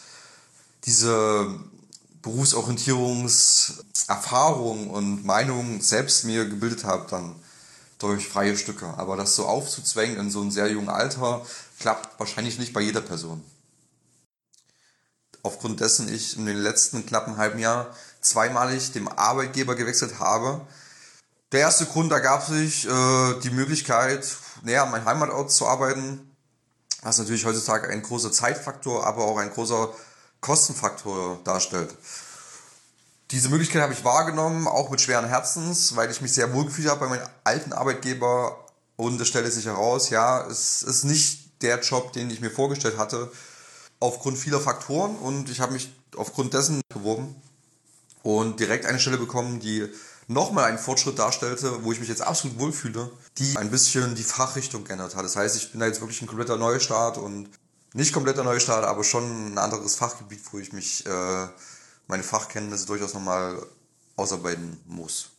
diese Berufsorientierungserfahrung und Meinung selbst mir gebildet habe, dann durch freie Stücke. Aber das so aufzuzwängen in so einem sehr jungen Alter, klappt wahrscheinlich nicht bei jeder Person. Aufgrund dessen ich in den letzten knappen halben Jahr zweimalig dem Arbeitgeber gewechselt habe. Der erste Grund ergab sich äh, die Möglichkeit, näher an meinem Heimatort zu arbeiten, was natürlich heutzutage ein großer Zeitfaktor, aber auch ein großer Kostenfaktor darstellt. Diese Möglichkeit habe ich wahrgenommen, auch mit schweren Herzens, weil ich mich sehr wohl gefühlt habe bei meinem alten Arbeitgeber und es stellte sich heraus, ja, es ist nicht der Job, den ich mir vorgestellt hatte, aufgrund vieler Faktoren und ich habe mich aufgrund dessen beworben und direkt eine Stelle bekommen, die nochmal einen Fortschritt darstellte, wo ich mich jetzt absolut wohlfühle, die ein bisschen die Fachrichtung geändert hat. Das heißt, ich bin da jetzt wirklich ein kompletter Neustart und nicht kompletter Neustart, aber schon ein anderes Fachgebiet, wo ich mich äh, meine Fachkenntnisse durchaus nochmal ausarbeiten muss.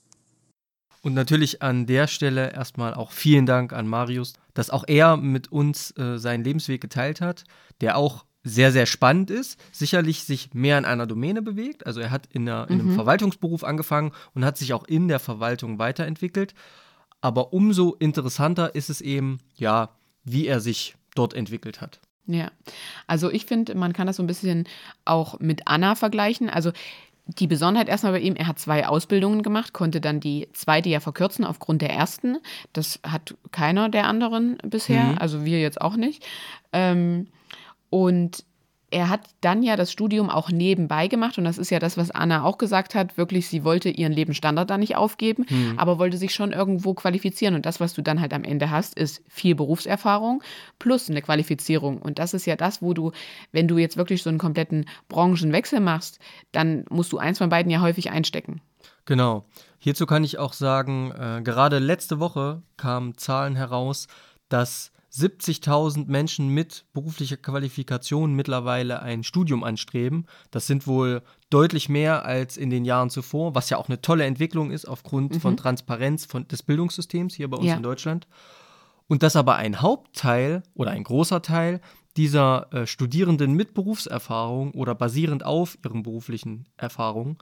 Und natürlich an der Stelle erstmal auch vielen Dank an Marius, dass auch er mit uns äh, seinen Lebensweg geteilt hat, der auch sehr, sehr spannend ist, sicherlich sich mehr in einer Domäne bewegt. Also er hat in, einer, in einem mhm. Verwaltungsberuf angefangen und hat sich auch in der Verwaltung weiterentwickelt. Aber umso interessanter ist es eben, ja, wie er sich dort entwickelt hat. Ja, also ich finde, man kann das so ein bisschen auch mit Anna vergleichen. Also die Besonderheit erstmal bei ihm, er hat zwei Ausbildungen gemacht, konnte dann die zweite ja verkürzen aufgrund der ersten. Das hat keiner der anderen bisher, mhm. also wir jetzt auch nicht. Ähm, und er hat dann ja das Studium auch nebenbei gemacht und das ist ja das, was Anna auch gesagt hat, wirklich, sie wollte ihren Lebensstandard da nicht aufgeben, mhm. aber wollte sich schon irgendwo qualifizieren und das, was du dann halt am Ende hast, ist viel Berufserfahrung plus eine Qualifizierung und das ist ja das, wo du, wenn du jetzt wirklich so einen kompletten Branchenwechsel machst, dann musst du eins von beiden ja häufig einstecken. Genau. Hierzu kann ich auch sagen, äh, gerade letzte Woche kamen Zahlen heraus, dass 70.000 Menschen mit beruflicher Qualifikation mittlerweile ein Studium anstreben. Das sind wohl deutlich mehr als in den Jahren zuvor, was ja auch eine tolle Entwicklung ist aufgrund mhm. von Transparenz von, des Bildungssystems hier bei uns ja. in Deutschland. Und dass aber ein Hauptteil oder ein großer Teil dieser äh, Studierenden mit Berufserfahrung oder basierend auf ihren beruflichen Erfahrungen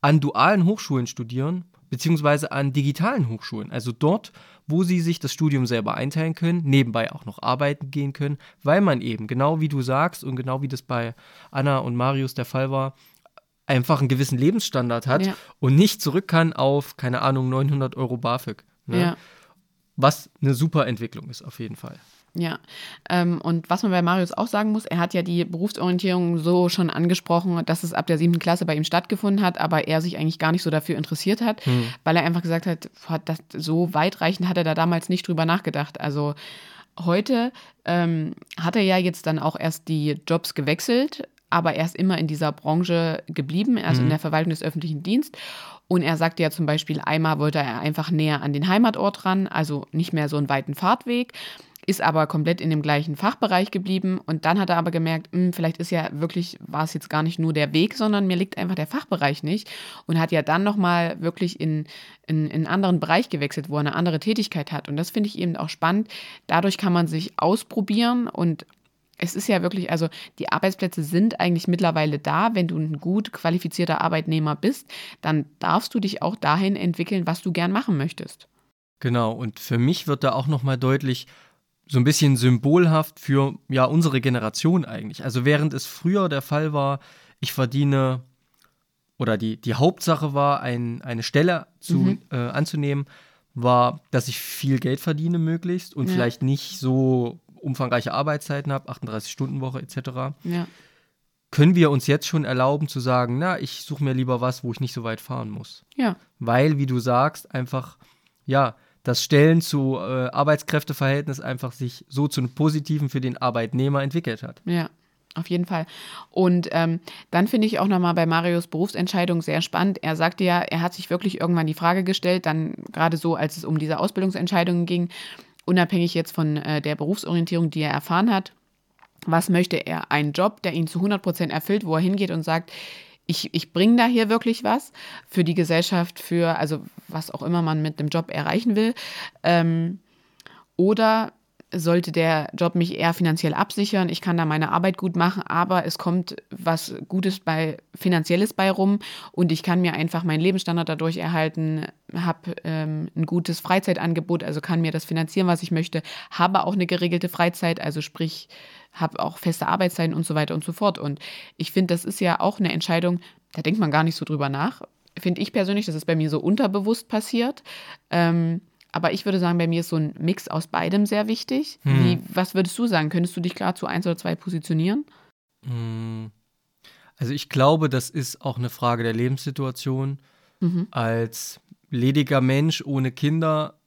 an dualen Hochschulen studieren, beziehungsweise an digitalen Hochschulen. Also dort, wo sie sich das Studium selber einteilen können, nebenbei auch noch arbeiten gehen können, weil man eben, genau wie du sagst und genau wie das bei Anna und Marius der Fall war, einfach einen gewissen Lebensstandard hat Ja. und nicht zurück kann auf, keine Ahnung, 900 Euro BAföG. Ne? Ja. Was eine super Entwicklung ist, auf jeden Fall. Ja, ähm, und was man bei Marius auch sagen muss, er hat ja die Berufsorientierung so schon angesprochen, dass es ab der siebten Klasse bei ihm stattgefunden hat, aber er sich eigentlich gar nicht so dafür interessiert hat, weil er einfach gesagt hat, das, so weitreichend hat er da damals nicht drüber nachgedacht. Also heute ähm, hat er ja jetzt dann auch erst die Jobs gewechselt, aber er ist immer in dieser Branche geblieben, also in der Verwaltung des öffentlichen Dienstes. Und er sagte ja zum Beispiel, einmal wollte er einfach näher an den Heimatort ran, also nicht mehr so einen weiten Fahrtweg, ist aber komplett in dem gleichen Fachbereich geblieben. Und dann hat er aber gemerkt, hm, vielleicht ist ja wirklich, war es jetzt gar nicht nur der Weg, sondern mir liegt einfach der Fachbereich nicht. Und hat ja dann nochmal wirklich in, in einen anderen Bereich gewechselt, wo er eine andere Tätigkeit hat. Und das finde ich eben auch spannend. Dadurch kann man sich ausprobieren und es ist ja wirklich, also die Arbeitsplätze sind eigentlich mittlerweile da. Wenn du ein gut qualifizierter Arbeitnehmer bist, dann darfst du dich auch dahin entwickeln, was du gern machen möchtest. Genau, und für mich wird da auch nochmal deutlich, so ein bisschen symbolhaft für ja unsere Generation eigentlich. Also während es früher der Fall war, ich verdiene oder die, die Hauptsache war, ein, eine Stelle zu, Mhm. äh, anzunehmen, war, dass ich viel Geld verdiene möglichst und Ja. vielleicht nicht so umfangreiche Arbeitszeiten habe, 38-Stunden-Woche etc. Ja, Können wir uns jetzt schon erlauben zu sagen, na, ich suche mir lieber was, wo ich nicht so weit fahren muss? ja, weil, wie du sagst, einfach, ja, das Stellen zu äh, Arbeitskräfteverhältnis einfach sich so zu einem Positiven für den Arbeitnehmer entwickelt hat. ja. Auf jeden Fall. Und ähm, dann finde ich auch nochmal bei Marius Berufsentscheidung sehr spannend. Er sagte ja, er hat sich wirklich irgendwann die Frage gestellt, dann gerade so, als es um diese Ausbildungsentscheidungen ging, unabhängig jetzt von äh, der Berufsorientierung, die er erfahren hat, was möchte er? Einen Job, der ihn zu 100 Prozent erfüllt, wo er hingeht und sagt, ich, ich bringe da hier wirklich was für die Gesellschaft, für, also was auch immer man mit dem Job erreichen will. Ähm, oder sollte der Job mich eher finanziell absichern? Ich kann da meine Arbeit gut machen, aber es kommt was Gutes bei finanzielles bei rum und ich kann mir einfach meinen Lebensstandard dadurch erhalten, habe ähm, ein gutes Freizeitangebot, also kann mir das finanzieren, was ich möchte, habe auch eine geregelte Freizeit, also sprich habe auch feste Arbeitszeiten und so weiter und so fort. Und ich finde, das ist ja auch eine Entscheidung, da denkt man gar nicht so drüber nach. Finde ich persönlich, das ist bei mir so unterbewusst passiert. Ähm, aber ich würde sagen, bei mir ist so ein Mix aus beidem sehr wichtig. Wie, was würdest du sagen? Könntest du dich klar zu eins oder zwei positionieren? Mm. Also ich glaube, das ist auch eine Frage der Lebenssituation. Als lediger Mensch ohne Kinder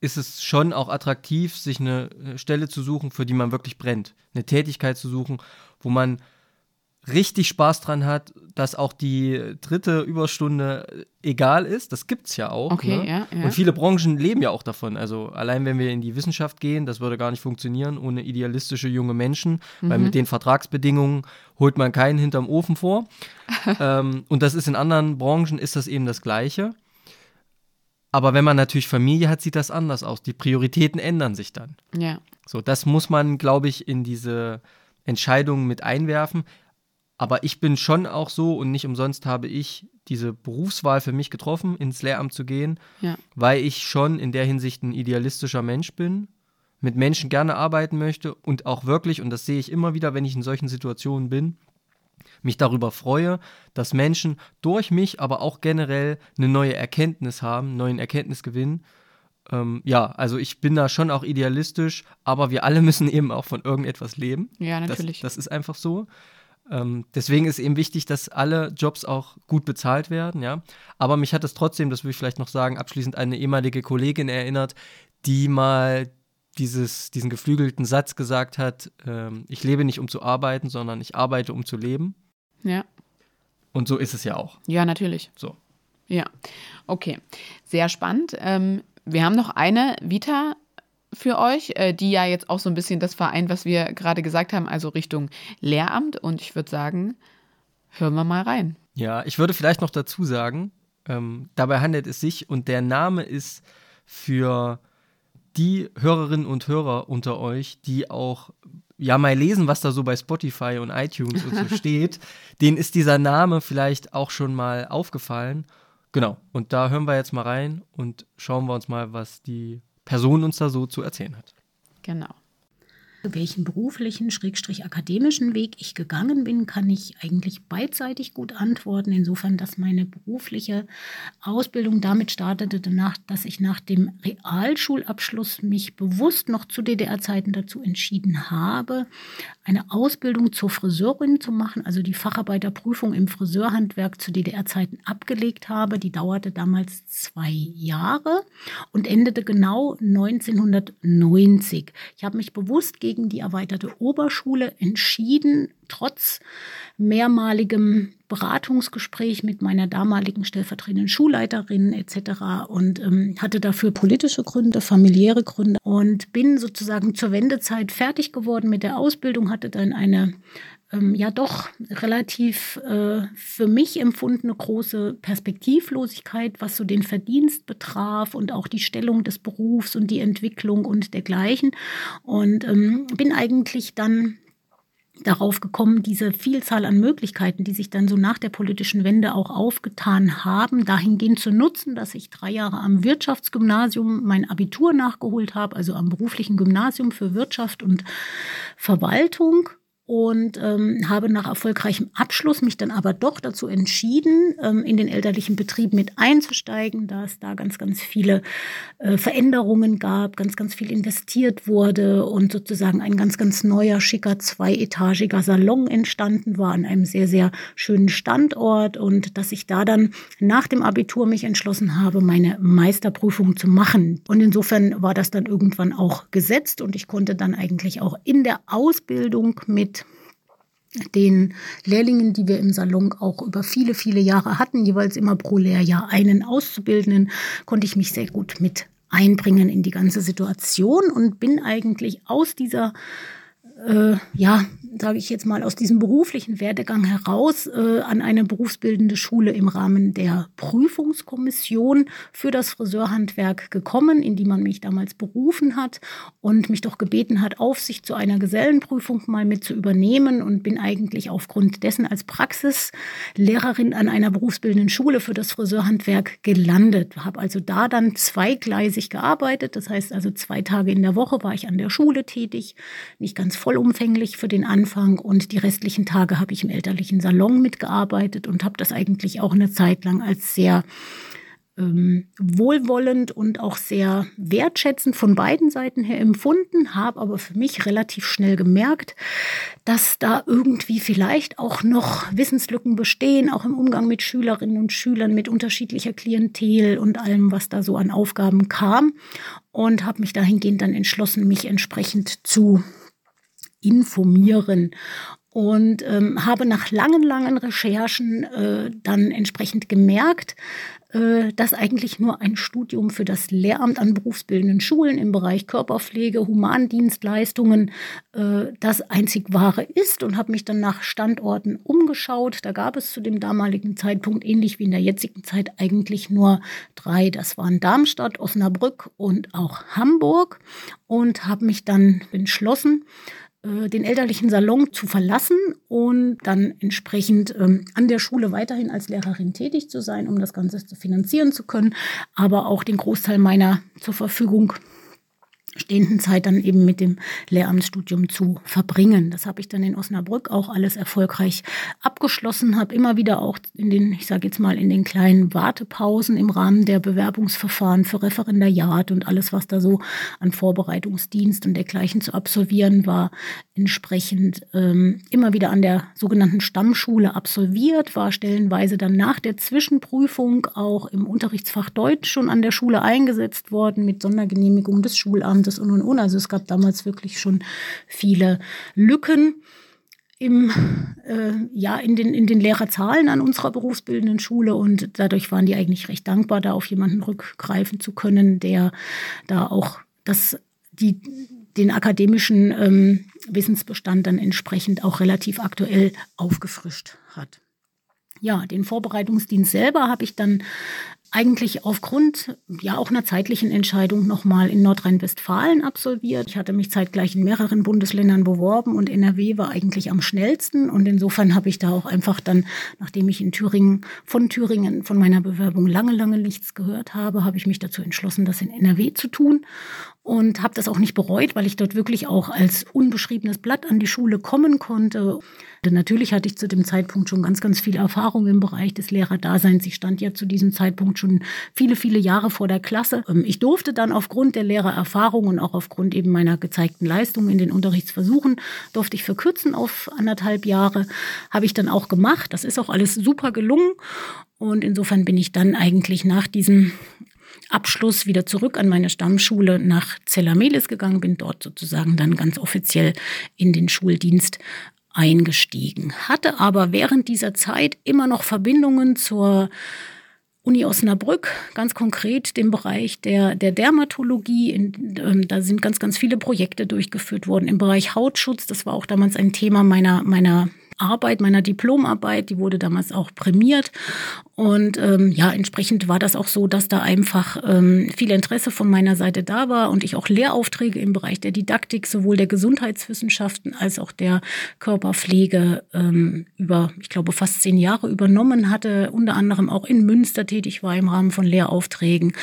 ist es schon auch attraktiv, sich eine Stelle zu suchen, für die man wirklich brennt. Eine Tätigkeit zu suchen, wo man richtig Spaß dran hat, dass auch die dritte Überstunde äh, egal ist. Das gibt's ja auch. Okay, ne? ja, ja. Und viele Branchen leben ja auch davon. Also allein wenn wir in die Wissenschaft gehen, das würde gar nicht funktionieren ohne idealistische junge Menschen, weil Mhm. mit den Vertragsbedingungen holt man keinen hinterm Ofen vor. ähm, und das ist in anderen Branchen ist das eben das Gleiche. Aber wenn man natürlich Familie hat, sieht das anders aus. Die Prioritäten ändern sich dann. Ja, So, das muss man, glaube ich, in diese Entscheidungen mit einwerfen. Aber ich bin schon auch so und nicht umsonst habe ich diese Berufswahl für mich getroffen, ins Lehramt zu gehen, ja, weil ich schon in der Hinsicht ein idealistischer Mensch bin, mit Menschen gerne arbeiten möchte und auch wirklich, und das sehe ich immer wieder, wenn ich in solchen Situationen bin, mich darüber freue, dass Menschen durch mich, aber auch generell eine neue Erkenntnis haben, einen neuen Erkenntnisgewinn. Ähm, ja, also ich bin da schon auch idealistisch, aber wir alle müssen eben auch von irgendetwas leben. ja, natürlich. Das, das ist einfach so. Ähm, deswegen ist eben wichtig, dass alle Jobs auch gut bezahlt werden, ja. Aber mich hat es trotzdem, das will ich vielleicht noch sagen, abschließend eine ehemalige Kollegin erinnert, die mal dieses, diesen geflügelten Satz gesagt hat, ähm, ich lebe nicht um zu arbeiten, sondern ich arbeite um zu leben. ja, Und so ist es ja auch. ja, natürlich. So. Ja, okay. Sehr spannend. Ähm, wir haben noch eine Vita für euch, äh, die ja jetzt auch so ein bisschen das vereint, was wir gerade gesagt haben, also Richtung Lehramt. Und ich würde sagen, hören wir mal rein. Ja, ich würde vielleicht noch dazu sagen, ähm, dabei handelt es sich und der Name ist für die Hörerinnen und Hörer unter euch, die auch ja mal lesen, was da so bei Spotify und iTunes und so steht, denen ist dieser Name vielleicht auch schon mal aufgefallen. Genau, und da hören wir jetzt mal rein und schauen wir uns mal, was die Person uns da so zu erzählen hat. Genau welchen beruflichen, schrägstrich akademischen Weg ich gegangen bin, kann ich eigentlich beidseitig gut antworten. Insofern, dass meine berufliche Ausbildung damit startete, danach, dass ich nach dem Realschulabschluss mich bewusst noch zu DDR-Zeiten dazu entschieden habe, eine Ausbildung zur Friseurin zu machen, also die Facharbeiterprüfung im Friseurhandwerk zu DDR-Zeiten abgelegt habe. Die dauerte damals zwei Jahre und endete genau 1990. Ich habe mich bewusst gegen gegen die erweiterte Oberschule entschieden, trotz mehrmaligem Beratungsgespräch mit meiner damaligen stellvertretenden Schulleiterin etc. und ähm, hatte dafür politische Gründe, familiäre Gründe und bin sozusagen zur Wendezeit fertig geworden mit der Ausbildung, hatte dann eine ähm, ja doch relativ äh, für mich empfundene große Perspektivlosigkeit, was so den Verdienst betraf und auch die Stellung des Berufs und die Entwicklung und dergleichen. Und ähm, bin eigentlich dann darauf gekommen, diese Vielzahl an Möglichkeiten, die sich dann so nach der politischen Wende auch aufgetan haben, dahingehend zu nutzen, dass ich drei Jahre am Wirtschaftsgymnasium mein Abitur nachgeholt habe, also am beruflichen Gymnasium für Wirtschaft und Verwaltung und ähm, habe nach erfolgreichem Abschluss mich dann aber doch dazu entschieden, ähm, in den elterlichen Betrieb mit einzusteigen, da es da ganz, ganz viele äh, Veränderungen gab, ganz, ganz viel investiert wurde und sozusagen ein ganz, ganz neuer, schicker, zweietagiger Salon entstanden war an einem sehr, sehr schönen Standort und dass ich da dann nach dem Abitur mich entschlossen habe, meine Meisterprüfung zu machen. Und insofern war das dann irgendwann auch gesetzt und ich konnte dann eigentlich auch in der Ausbildung mit den Lehrlingen, die wir im Salon auch über viele, viele Jahre hatten, jeweils immer pro Lehrjahr einen Auszubildenden, konnte ich mich sehr gut mit einbringen in die ganze Situation und bin eigentlich aus dieser äh, ja, sage ich jetzt mal, aus diesem beruflichen Werdegang heraus äh, an eine berufsbildende Schule im Rahmen der Prüfungskommission für das Friseurhandwerk gekommen, in die man mich damals berufen hat und mich doch gebeten hat, Aufsicht zu einer Gesellenprüfung mal mit zu übernehmen und bin eigentlich aufgrund dessen als Praxislehrerin an einer berufsbildenden Schule für das Friseurhandwerk gelandet. Habe also da dann zweigleisig gearbeitet, das heißt also zwei Tage in der Woche war ich an der Schule tätig, nicht ganz voll vollumfänglich für den Anfang und die restlichen Tage habe ich im elterlichen Salon mitgearbeitet und habe das eigentlich auch eine Zeit lang als sehr ähm, wohlwollend und auch sehr wertschätzend von beiden Seiten her empfunden, habe aber für mich relativ schnell gemerkt, dass da irgendwie vielleicht auch noch Wissenslücken bestehen, auch im Umgang mit Schülerinnen und Schülern, mit unterschiedlicher Klientel und allem, was da so an Aufgaben kam. Und habe mich dahingehend dann entschlossen, mich entsprechend zu informieren und ähm, habe nach langen, langen Recherchen äh, dann entsprechend gemerkt, äh, dass eigentlich nur ein Studium für das Lehramt an berufsbildenden Schulen im Bereich Körperpflege, Humandienstleistungen äh, das einzig wahre ist und habe mich dann nach Standorten umgeschaut. Da gab es zu dem damaligen Zeitpunkt, ähnlich wie in der jetzigen Zeit, eigentlich nur drei. Das waren Darmstadt, Osnabrück und auch Hamburg und habe mich dann entschlossen, den elterlichen Salon zu verlassen und dann entsprechend ähm, an der Schule weiterhin als Lehrerin tätig zu sein, um das Ganze zu finanzieren zu können, aber auch den Großteil meiner zur Verfügung stehenden Zeit dann eben mit dem Lehramtsstudium zu verbringen. Das habe ich dann in Osnabrück auch alles erfolgreich abgeschlossen, habe immer wieder auch in den, ich sage jetzt mal, in den kleinen Wartepausen im Rahmen der Bewerbungsverfahren für Referendariat und alles, was da so an Vorbereitungsdienst und dergleichen zu absolvieren war, entsprechend ähm, immer wieder an der sogenannten Stammschule absolviert, war stellenweise dann nach der Zwischenprüfung auch im Unterrichtsfach Deutsch schon an der Schule eingesetzt worden mit Sondergenehmigung des Schulamtes und und und. Also es gab damals wirklich schon viele Lücken im, äh, ja, in, den, in den Lehrerzahlen an unserer berufsbildenden Schule und dadurch waren die eigentlich recht dankbar, da auf jemanden rückgreifen zu können, der da auch das, die, den akademischen ähm, Wissensbestand dann entsprechend auch relativ aktuell aufgefrischt hat. ja, den Vorbereitungsdienst selber habe ich dann eigentlich aufgrund ja auch einer zeitlichen Entscheidung nochmal in Nordrhein-Westfalen absolviert. Ich hatte mich zeitgleich in mehreren Bundesländern beworben und NRW war eigentlich am schnellsten und insofern habe ich da auch einfach dann, nachdem ich in Thüringen von Thüringen von meiner Bewerbung lange, lange nichts gehört habe, habe ich mich dazu entschlossen, das in NRW zu tun und habe das auch nicht bereut, weil ich dort wirklich auch als unbeschriebenes Blatt an die Schule kommen konnte. Denn natürlich hatte ich zu dem Zeitpunkt schon ganz, ganz viel Erfahrung im Bereich des Lehrerdaseins. Ich stand ja zu diesem Zeitpunkt schon viele, viele Jahre vor der Klasse. Ähm, ich durfte dann aufgrund der Lehrererfahrung und auch aufgrund eben meiner gezeigten Leistung in den Unterrichtsversuchen, durfte ich verkürzen auf anderthalb Jahre. Habe ich dann auch gemacht. Das ist auch alles super gelungen. Und insofern bin ich dann eigentlich nach diesem Abschluss wieder zurück an meine Stammschule nach Zellamelis gegangen, bin dort sozusagen dann ganz offiziell in den Schuldienst eingestiegen, hatte aber während dieser Zeit immer noch Verbindungen zur Uni Osnabrück, ganz konkret dem Bereich der, der Dermatologie. In, ähm, da sind ganz, ganz viele Projekte durchgeführt worden im Bereich Hautschutz. Das war auch damals ein Thema meiner, meiner Arbeit, meiner Diplomarbeit, die wurde damals auch prämiert. Und ähm, ja, entsprechend war das auch so, dass da einfach ähm, viel Interesse von meiner Seite da war und ich auch Lehraufträge im Bereich der Didaktik, sowohl der Gesundheitswissenschaften als auch der Körperpflege ähm, über, ich glaube, fast zehn Jahre übernommen hatte, unter anderem auch in Münster tätig war im Rahmen von Lehraufträgen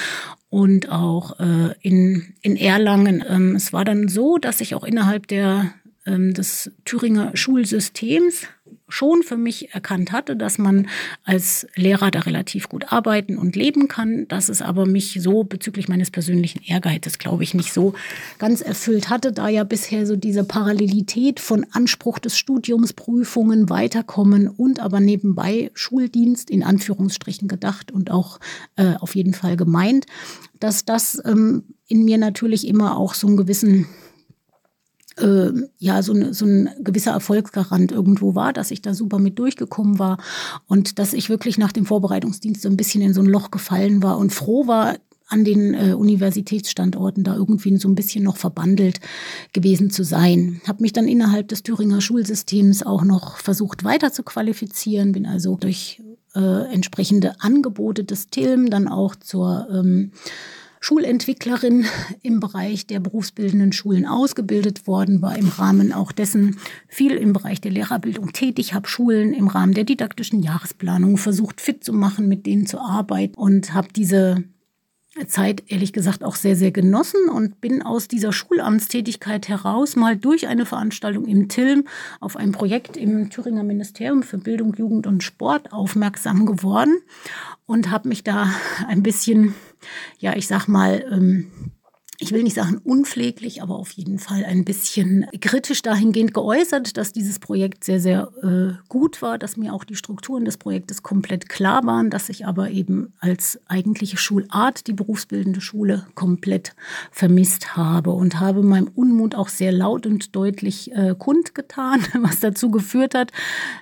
und auch äh, in, in Erlangen. Ähm, es war dann so, dass ich auch innerhalb der des Thüringer Schulsystems schon für mich erkannt hatte, dass man als Lehrer da relativ gut arbeiten und leben kann, dass es aber mich so bezüglich meines persönlichen Ehrgeizes, glaube ich, nicht so ganz erfüllt hatte, da ja bisher so diese Parallelität von Anspruch des Studiums, Prüfungen, Weiterkommen und aber nebenbei Schuldienst in Anführungsstrichen gedacht und auch äh, auf jeden Fall gemeint, dass das ähm, in mir natürlich immer auch so einen gewissen äh, ja so, ne, so ein gewisser Erfolgsgarant irgendwo war, dass ich da super mit durchgekommen war und dass ich wirklich nach dem Vorbereitungsdienst so ein bisschen in so ein Loch gefallen war und froh war, an den äh, Universitätsstandorten da irgendwie so ein bisschen noch verbandelt gewesen zu sein. Habe mich dann innerhalb des Thüringer Schulsystems auch noch versucht weiter zu qualifizieren, bin also durch äh, entsprechende Angebote des TILM dann auch zur ähm, Schulentwicklerin im Bereich der berufsbildenden Schulen ausgebildet worden, war im Rahmen auch dessen viel im Bereich der Lehrerbildung tätig, habe Schulen im Rahmen der didaktischen Jahresplanung versucht fit zu machen, mit denen zu arbeiten und habe diese Zeit ehrlich gesagt auch sehr, sehr genossen und bin aus dieser Schulamtstätigkeit heraus mal durch eine Veranstaltung im Tilm auf ein Projekt im Thüringer Ministerium für Bildung, Jugend und Sport aufmerksam geworden und habe mich da ein bisschen, ja, ich sag mal, ähm, ich will nicht sagen unpfleglich, aber auf jeden Fall ein bisschen kritisch dahingehend geäußert, dass dieses Projekt sehr, sehr äh, gut war, dass mir auch die Strukturen des Projektes komplett klar waren, dass ich aber eben als eigentliche Schulart die berufsbildende Schule komplett vermisst habe und habe meinem Unmut auch sehr laut und deutlich äh, kundgetan, was dazu geführt hat,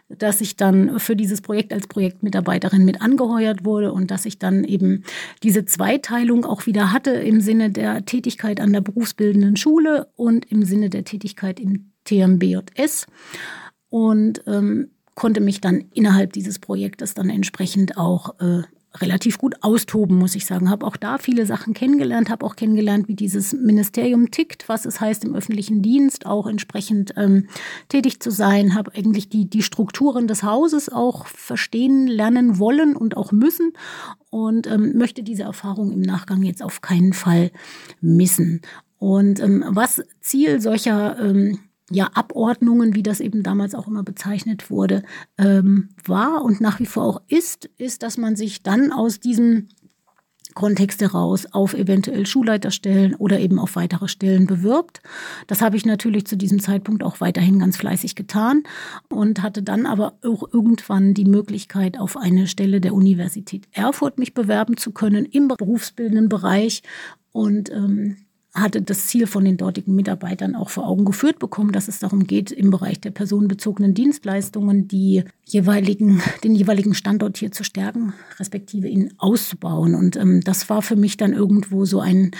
dass ich dann für dieses Projekt als Projektmitarbeiterin mit angeheuert wurde und dass ich dann eben diese Zweiteilung auch wieder hatte im Sinne der Tätigkeit Tätigkeit an der berufsbildenden Schule und im Sinne der Tätigkeit im TMBJS und ähm, konnte mich dann innerhalb dieses Projektes dann entsprechend auch äh, relativ gut austoben, muss ich sagen. Habe auch da viele Sachen kennengelernt, habe auch kennengelernt, wie dieses Ministerium tickt, was es heißt, im öffentlichen Dienst auch entsprechend ähm, tätig zu sein, habe eigentlich die, die Strukturen des Hauses auch verstehen, lernen wollen und auch müssen und ähm, möchte diese Erfahrung im Nachgang jetzt auf keinen Fall missen. Und ähm, was Ziel solcher ähm, ja, Abordnungen, wie das eben damals auch immer bezeichnet wurde, ähm, war und nach wie vor auch ist, ist, dass man sich dann aus diesem Kontext heraus auf eventuell Schulleiterstellen oder eben auf weitere Stellen bewirbt. Das habe ich natürlich zu diesem Zeitpunkt auch weiterhin ganz fleißig getan und hatte dann aber auch irgendwann die Möglichkeit, auf eine Stelle der Universität Erfurt mich bewerben zu können im berufsbildenden Bereich. Und ähm, hatte das Ziel von den dortigen Mitarbeitern auch vor Augen geführt bekommen, dass es darum geht, im Bereich der personenbezogenen Dienstleistungen die jeweiligen, den jeweiligen Standort hier zu stärken, respektive ihn auszubauen. Und ähm, das war für mich dann irgendwo so ein,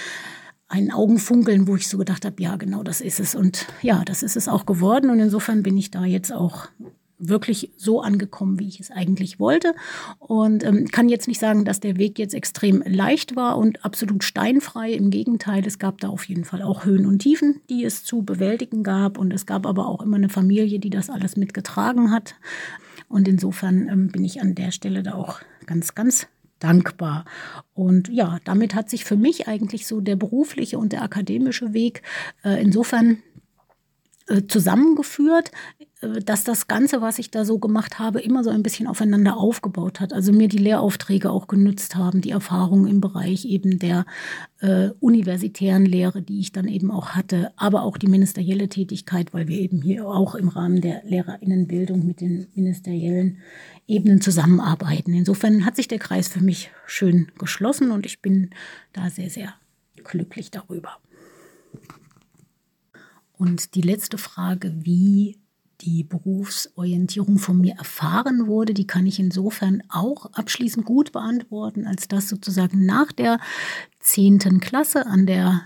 ein Augenfunkeln, wo ich so gedacht habe, ja, genau das ist es. Und ja, das ist es auch geworden. Und insofern bin ich da jetzt auch wirklich so angekommen, wie ich es eigentlich wollte. Und ähm, kann jetzt nicht sagen, dass der Weg jetzt extrem leicht war und absolut steinfrei. Im Gegenteil, es gab da auf jeden Fall auch Höhen und Tiefen, die es zu bewältigen gab. Und es gab aber auch immer eine Familie, die das alles mitgetragen hat. Und insofern ähm, bin ich an der Stelle da auch ganz, ganz dankbar. Und ja, damit hat sich für mich eigentlich so der berufliche und der akademische Weg äh, insofern zusammengeführt, äh, dass das Ganze, was ich da so gemacht habe, immer so ein bisschen aufeinander aufgebaut hat. Also mir die Lehraufträge auch genützt haben, die Erfahrungen im Bereich eben der äh, universitären Lehre, die ich dann eben auch hatte, aber auch die ministerielle Tätigkeit, weil wir eben hier auch im Rahmen der Lehrerinnenbildung mit den ministeriellen Ebenen zusammenarbeiten. Insofern hat sich der Kreis für mich schön geschlossen und ich bin da sehr, sehr glücklich darüber. Und die letzte Frage, wie die Berufsorientierung von mir erfahren wurde, die kann ich insofern auch abschließend gut beantworten, als dass sozusagen nach der zehnten Klasse an der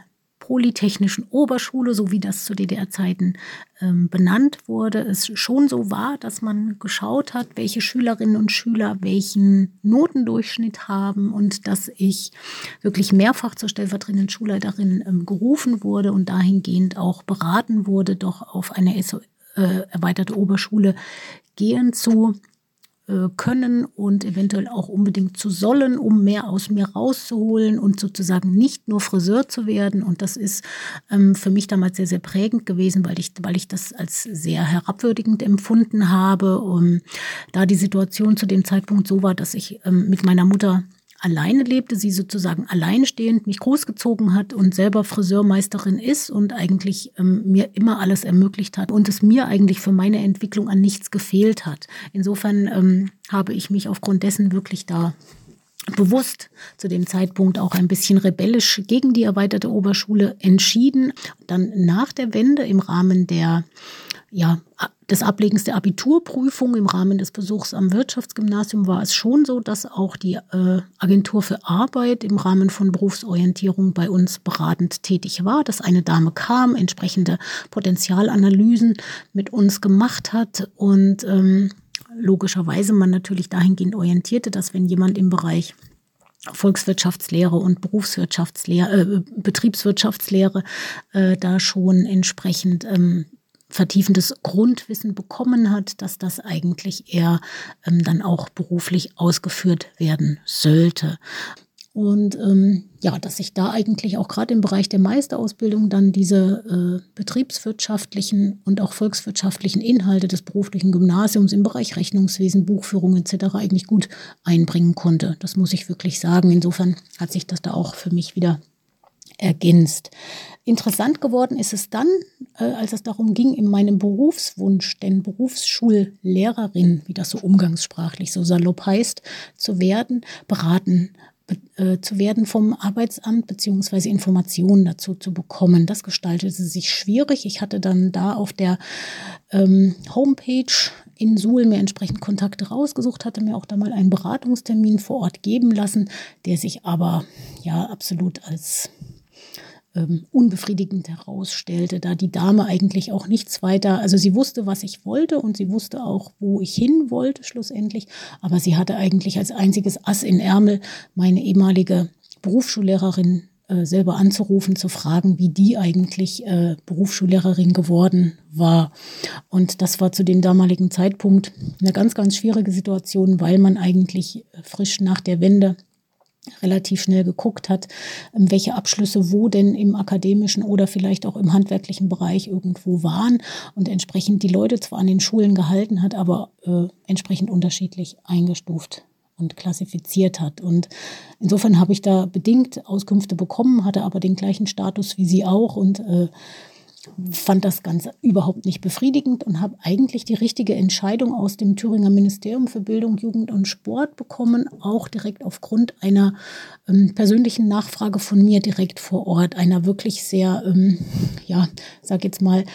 Polytechnischen Oberschule, so wie das zu DDR-Zeiten ähm, benannt wurde, es schon so war, dass man geschaut hat, welche Schülerinnen und Schüler welchen Notendurchschnitt haben und dass ich wirklich mehrfach zur stellvertretenden Schulleiterin ähm, gerufen wurde und dahingehend auch beraten wurde, doch auf eine SO, äh, erweiterte Oberschule gehen zu können und eventuell auch unbedingt zu sollen, um mehr aus mir rauszuholen und sozusagen nicht nur Friseur zu werden. Und das ist ähm, für mich damals sehr, sehr prägend gewesen, weil ich, weil ich das als sehr herabwürdigend empfunden habe. Um, da die Situation zu dem Zeitpunkt so war, dass ich ähm, mit meiner Mutter alleine lebte, sie sozusagen alleinstehend mich großgezogen hat und selber Friseurmeisterin ist und eigentlich ähm, mir immer alles ermöglicht hat und es mir eigentlich für meine Entwicklung an nichts gefehlt hat. Insofern ähm, habe ich mich aufgrund dessen wirklich da bewusst zu dem Zeitpunkt auch ein bisschen rebellisch gegen die erweiterte Oberschule entschieden. Dann nach der Wende im Rahmen der ja, des Ablegens der Abiturprüfung im Rahmen des Besuchs am Wirtschaftsgymnasium war es schon so, dass auch die äh, Agentur für Arbeit im Rahmen von Berufsorientierung bei uns beratend tätig war, dass eine Dame kam, entsprechende Potenzialanalysen mit uns gemacht hat und ähm, logischerweise man natürlich dahingehend orientierte, dass wenn jemand im Bereich Volkswirtschaftslehre und Berufswirtschaftslehre, äh, Betriebswirtschaftslehre äh, da schon entsprechend ähm, vertiefendes Grundwissen bekommen hat, dass das eigentlich eher ähm, dann auch beruflich ausgeführt werden sollte. Und ähm, ja, dass sich da eigentlich auch gerade im Bereich der Meisterausbildung dann diese äh, betriebswirtschaftlichen und auch volkswirtschaftlichen Inhalte des beruflichen Gymnasiums im Bereich Rechnungswesen, Buchführung etc. eigentlich gut einbringen konnte. Das muss ich wirklich sagen. Insofern hat sich das da auch für mich wieder ergänzt. Interessant geworden ist es dann, äh, als es darum ging, in meinem Berufswunsch, denn Berufsschullehrerin, wie das so umgangssprachlich so salopp heißt, zu werden, beraten äh, zu werden vom Arbeitsamt beziehungsweise Informationen dazu zu bekommen. Das gestaltete sich schwierig. Ich hatte dann da auf der ähm, Homepage in Suhl mir entsprechend Kontakte rausgesucht, hatte mir auch da mal einen Beratungstermin vor Ort geben lassen, der sich aber ja absolut als ähm, unbefriedigend herausstellte, da die Dame eigentlich auch nichts weiter, also sie wusste, was ich wollte und sie wusste auch, wo ich hin wollte schlussendlich, aber sie hatte eigentlich als einziges Ass in Ärmel meine ehemalige Berufsschullehrerin äh, selber anzurufen, zu fragen, wie die eigentlich äh, Berufsschullehrerin geworden war. Und das war zu dem damaligen Zeitpunkt eine ganz, ganz schwierige Situation, weil man eigentlich frisch nach der Wende relativ schnell geguckt hat, ähm, welche Abschlüsse wo denn im akademischen oder vielleicht auch im handwerklichen Bereich irgendwo waren und entsprechend die Leute zwar an den Schulen gehalten hat, aber äh, entsprechend unterschiedlich eingestuft und klassifiziert hat. Und insofern habe ich da bedingt Auskünfte bekommen, hatte aber den gleichen Status wie sie auch und äh, fand das Ganze überhaupt nicht befriedigend und habe eigentlich die richtige Entscheidung aus dem Thüringer Ministerium für Bildung, Jugend und Sport bekommen, auch direkt aufgrund einer ähm, persönlichen Nachfrage von mir direkt vor Ort, einer wirklich sehr, ähm, ja, sag jetzt mal,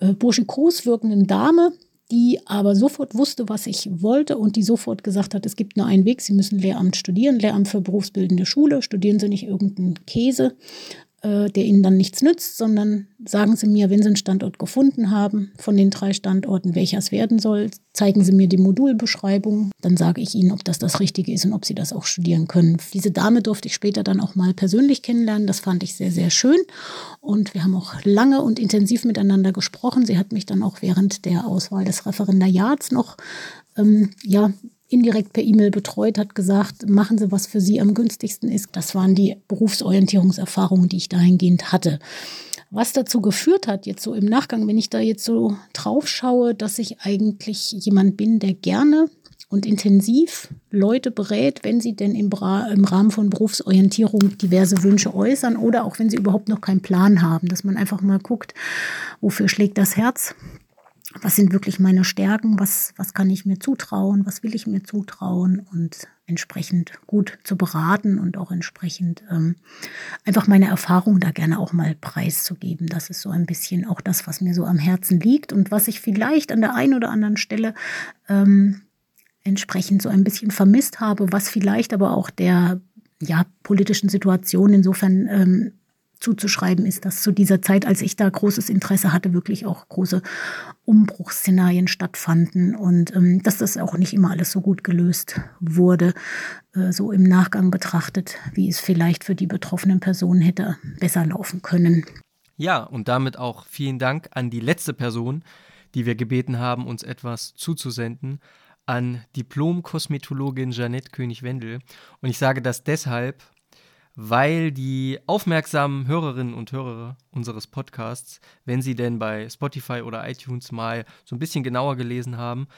äh, burschikos wirkenden Dame, die aber sofort wusste, was ich wollte und die sofort gesagt hat, es gibt nur einen Weg, Sie müssen Lehramt studieren, Lehramt für berufsbildende Schule, studieren Sie nicht irgendeinen Käse, äh, der Ihnen dann nichts nützt, sondern sagen Sie mir, wenn Sie einen Standort gefunden haben, von den drei Standorten, welcher es werden soll, zeigen Sie mir die Modulbeschreibung, dann sage ich Ihnen, ob das das Richtige ist und ob Sie das auch studieren können. Diese Dame durfte ich später dann auch mal persönlich kennenlernen, das fand ich sehr, sehr schön und wir haben auch lange und intensiv miteinander gesprochen. Sie hat mich dann auch während der Auswahl des Referendariats noch ähm, ja, indirekt per E-Mail betreut, hat gesagt, machen Sie, was für Sie am günstigsten ist. Das waren die Berufsorientierungserfahrungen, die ich dahingehend hatte. Was dazu geführt hat, jetzt so im Nachgang, wenn ich da jetzt so drauf schaue, dass ich eigentlich jemand bin, der gerne und intensiv Leute berät, wenn sie denn im, im, Rahmen von Berufsorientierung diverse Wünsche äußern oder auch wenn sie überhaupt noch keinen Plan haben, dass man einfach mal guckt, wofür schlägt das Herz, was sind wirklich meine Stärken, was, was kann ich mir zutrauen, was will ich mir zutrauen und entsprechend gut zu beraten und auch entsprechend ähm, einfach meine Erfahrung da gerne auch mal preiszugeben. Das ist so ein bisschen auch das, was mir so am Herzen liegt und was ich vielleicht an der einen oder anderen Stelle ähm, entsprechend so ein bisschen vermisst habe, was vielleicht aber auch der ja, politischen Situation insofern ähm, zuzuschreiben ist, dass zu dieser Zeit, als ich da großes Interesse hatte, wirklich auch große Umbruchsszenarien stattfanden und ähm, dass das auch nicht immer alles so gut gelöst wurde, äh, so im Nachgang betrachtet, wie es vielleicht für die betroffenen Personen hätte besser laufen können. Ja, und damit auch vielen Dank an die letzte Person, die wir gebeten haben, uns etwas zuzusenden, an Diplom-Kosmetologin Janette König-Wendel. Und ich sage das deshalb, weil die aufmerksamen Hörerinnen und Hörer unseres Podcasts, wenn sie denn bei Spotify oder iTunes mal so ein bisschen genauer gelesen haben,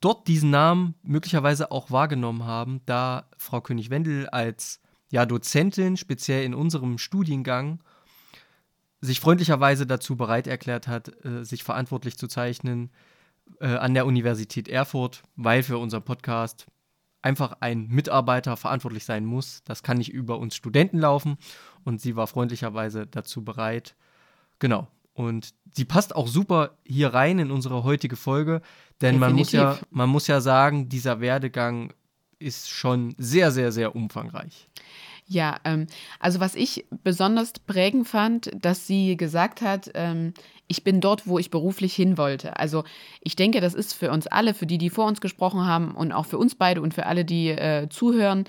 dort diesen Namen möglicherweise auch wahrgenommen haben, da Frau König-Wendel als ja, Dozentin, speziell in unserem Studiengang, sich freundlicherweise dazu bereit erklärt hat, äh, sich verantwortlich zu zeichnen äh, an der Universität Erfurt, weil für unseren Podcast einfach ein Mitarbeiter verantwortlich sein muss. Das kann nicht über uns Studenten laufen. Und sie war freundlicherweise dazu bereit. Genau. Und sie passt auch super hier rein in unsere heutige Folge, denn man muss, ja, man muss ja sagen, dieser Werdegang ist schon sehr, sehr, sehr umfangreich. Ja, ähm, also was ich besonders prägend fand, dass sie gesagt hat, ähm, ich bin dort, wo ich beruflich hin wollte. Also ich denke, das ist für uns alle, für die, die vor uns gesprochen haben und auch für uns beide und für alle, die äh, zuhören,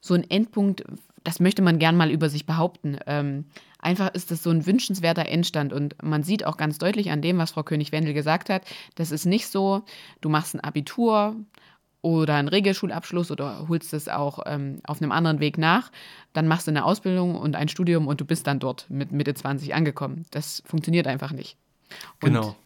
so ein Endpunkt, das möchte man gern mal über sich behaupten. Ähm, einfach ist das so ein wünschenswerter Endstand und man sieht auch ganz deutlich an dem, was Frau König-Wendel gesagt hat, das ist nicht so, du machst ein Abitur, oder einen Regelschulabschluss oder holst es auch ähm, auf einem anderen Weg nach, dann machst du eine Ausbildung und ein Studium und du bist dann dort mit Mitte 20 angekommen. Das funktioniert einfach nicht. Und genau.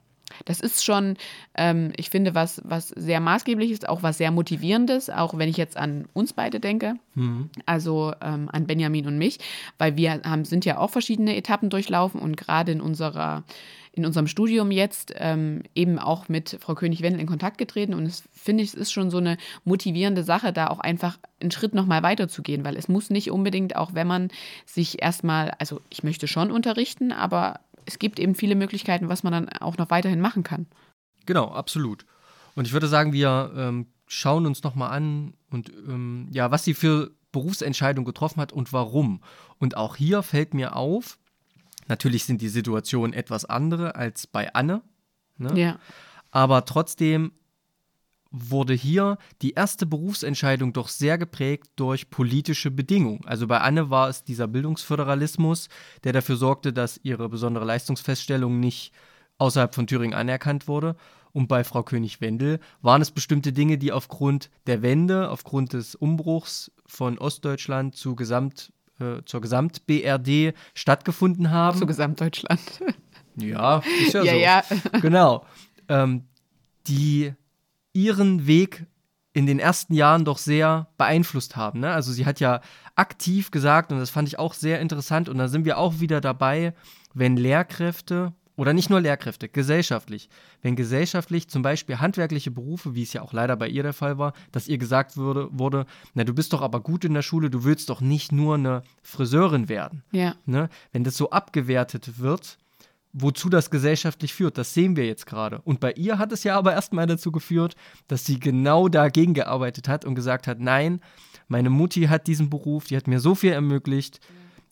Das ist schon, ähm, ich finde, was, was sehr maßgeblich ist, auch was sehr motivierendes, auch wenn ich jetzt an uns beide denke, mhm. also ähm, an Benjamin und mich, weil wir haben, sind ja auch verschiedene Etappen durchlaufen und gerade in unserer in unserem Studium jetzt ähm, eben auch mit Frau König-Wendel in Kontakt getreten und es finde ich, es ist schon so eine motivierende Sache, da auch einfach einen Schritt nochmal weiterzugehen, weil es muss nicht unbedingt, auch wenn man sich erstmal, also ich möchte schon unterrichten, aber es gibt eben viele Möglichkeiten, was man dann auch noch weiterhin machen kann. Genau, absolut. Und ich würde sagen, wir ähm, schauen uns nochmal an und ähm, ja, was sie für Berufsentscheidung getroffen hat und warum. Und auch hier fällt mir auf, Natürlich sind die Situationen etwas andere als bei Anne. Ne? Ja. Aber trotzdem wurde hier die erste Berufsentscheidung doch sehr geprägt durch politische Bedingungen. Also bei Anne war es dieser Bildungsföderalismus, der dafür sorgte, dass ihre besondere Leistungsfeststellung nicht außerhalb von Thüringen anerkannt wurde. Und bei Frau König-Wendel waren es bestimmte Dinge, die aufgrund der Wende, aufgrund des Umbruchs von Ostdeutschland zu Gesamt äh, zur Gesamt-BRD stattgefunden haben. Zu Gesamtdeutschland. Ja, ist ja, ja so. Ja. Genau. Ähm, die ihren Weg in den ersten Jahren doch sehr beeinflusst haben. Ne? Also sie hat ja aktiv gesagt, und das fand ich auch sehr interessant, und da sind wir auch wieder dabei, wenn Lehrkräfte oder nicht nur Lehrkräfte, gesellschaftlich. Wenn gesellschaftlich zum Beispiel handwerkliche Berufe, wie es ja auch leider bei ihr der Fall war, dass ihr gesagt wurde, wurde na, du bist doch aber gut in der Schule, du willst doch nicht nur eine Friseurin werden. Ja. Ne? Wenn das so abgewertet wird, wozu das gesellschaftlich führt, das sehen wir jetzt gerade. Und bei ihr hat es ja aber erstmal dazu geführt, dass sie genau dagegen gearbeitet hat und gesagt hat, nein, meine Mutti hat diesen Beruf, die hat mir so viel ermöglicht.